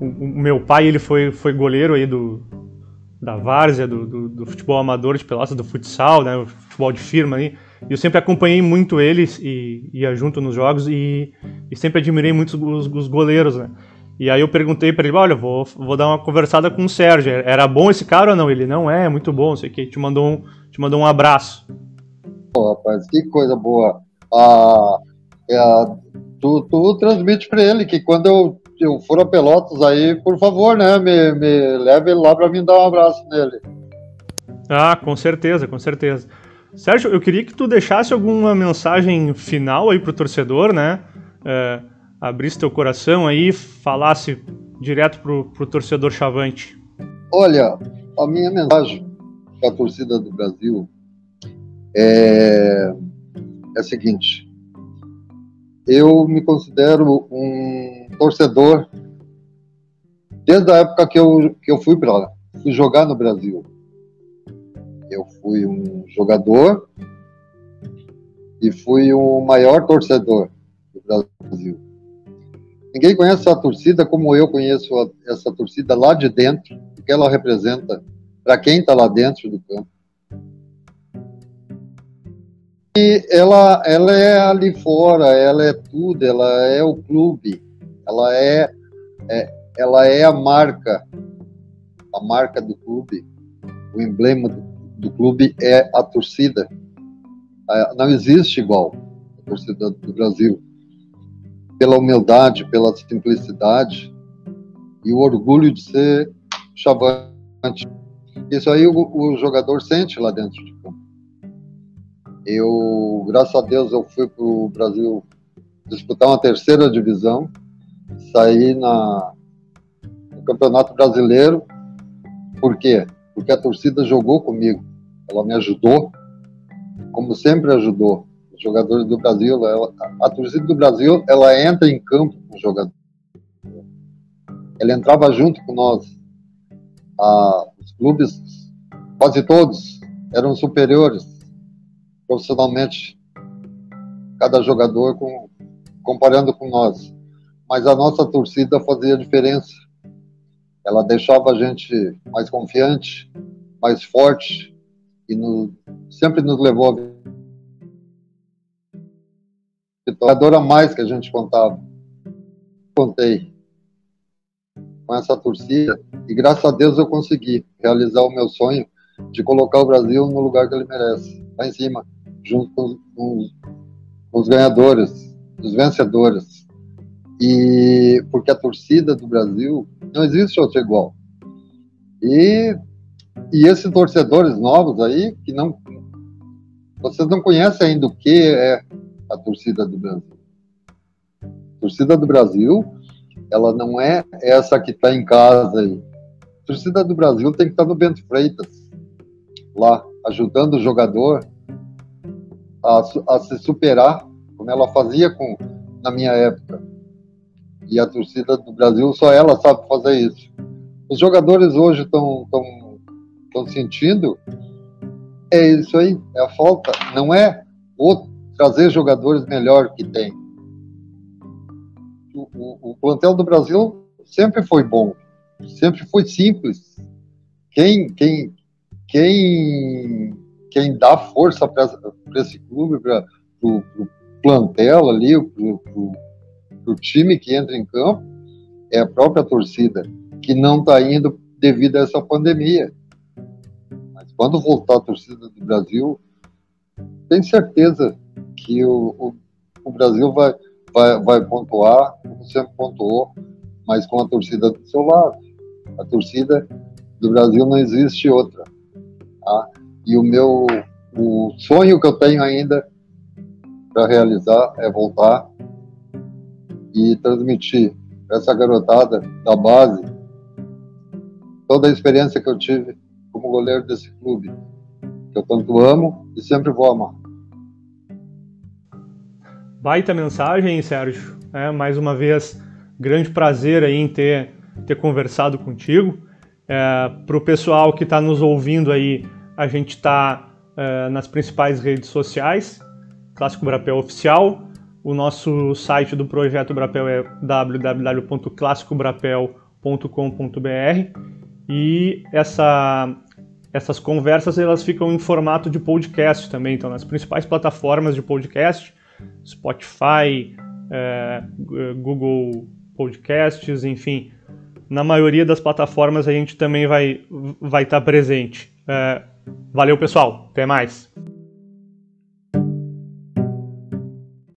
o, o meu pai ele foi, foi goleiro aí do, da várzea, do, do, do, futebol amador de Pelotas, do futsal, né, futebol de firma ali. E eu sempre acompanhei muito eles e ia junto nos jogos e, e sempre admirei muito os, os, goleiros, né. E aí eu perguntei para ele, olha, vou, vou dar uma conversada com o Sérgio, era bom esse cara ou não? Ele, não é, muito bom, sei que, te mandou um, te mandou um abraço. Pô, rapaz, que coisa boa. Ah, é, tu, tu transmite para ele que quando eu eu for a Pelotas aí, por favor, né, me, me leve lá para mim dar um abraço nele. Ah, com certeza, com certeza. Sérgio, eu queria que tu deixasse alguma mensagem final aí pro torcedor, né? É, abrisse teu coração aí, falasse direto pro, pro torcedor chavante. Olha, a minha mensagem para a torcida do Brasil é, é a seguinte: eu me considero um torcedor desde a época que eu, que eu fui para fui jogar no Brasil. Eu fui um jogador e fui o maior torcedor do Brasil. Ninguém conhece a torcida como eu conheço a, essa torcida lá de dentro, o que ela representa para quem está lá dentro do campo. E ela, ela é ali fora, ela é tudo, ela é o clube, ela é, é, ela é a marca, a marca do clube, o emblema do, do clube é a torcida. Não existe igual a torcida do Brasil. Pela humildade, pela simplicidade e o orgulho de ser chavante. Isso aí o, o jogador sente lá dentro de campo. Eu, graças a Deus, eu fui para o Brasil disputar uma terceira divisão, saí na, no Campeonato Brasileiro. Por quê? Porque a torcida jogou comigo, ela me ajudou, como sempre ajudou. Jogadores do Brasil, ela, a torcida do Brasil, ela entra em campo com os jogadores. Ela entrava junto com nós. Ah, os clubes, quase todos, eram superiores profissionalmente cada jogador com, comparando com nós. Mas a nossa torcida fazia diferença. Ela deixava a gente mais confiante, mais forte e no, sempre nos levou a vitória a mais que a gente contava. Contei com essa torcida e graças a Deus eu consegui realizar o meu sonho de colocar o Brasil no lugar que ele merece, lá em cima junto com, com, com os ganhadores, os vencedores. E porque a torcida do Brasil não existe outro igual. E, e esses torcedores novos aí, que não. Vocês não conhecem ainda o que é a torcida do Brasil. A torcida do Brasil, ela não é essa que está em casa aí. A torcida do Brasil tem que estar tá no Bento Freitas, lá, ajudando o jogador a, a se superar, como ela fazia com, na minha época. E a torcida do Brasil, só ela sabe fazer isso. Os jogadores hoje estão estão sentindo é isso aí, é a falta. Não é o trazer jogadores melhor que tem. O, o, o, plantel do Brasil sempre foi bom, sempre foi simples. Quem, quem, quem, quem dá força para esse clube, para o plantel ali, para o time que entra em campo, é a própria torcida, que não está indo devido a essa pandemia. Quando voltar a torcida do Brasil, tenho certeza que o, o, o Brasil vai, vai, vai pontuar, como sempre pontuou, mas com a torcida do seu lado. A torcida do Brasil não existe outra. Tá? E o meu o sonho que eu tenho ainda para realizar é voltar e transmitir essa garotada da base toda a experiência que eu tive como goleiro desse clube, que eu tanto amo e sempre vou amar. Baita mensagem, Sérgio. É, mais uma vez, grande prazer aí em ter, ter conversado contigo. É, Para o pessoal que está nos ouvindo aí, a gente está é, nas principais redes sociais, Clássico Brapel Oficial. O nosso site do Projeto Brapel é www.clássicobrapel.com.br e essa, essas conversas elas ficam em formato de podcast também, então nas principais plataformas de podcast, Spotify, é, Google Podcasts, enfim, na maioria das plataformas a gente também vai vai estar presente. É, valeu pessoal, até mais.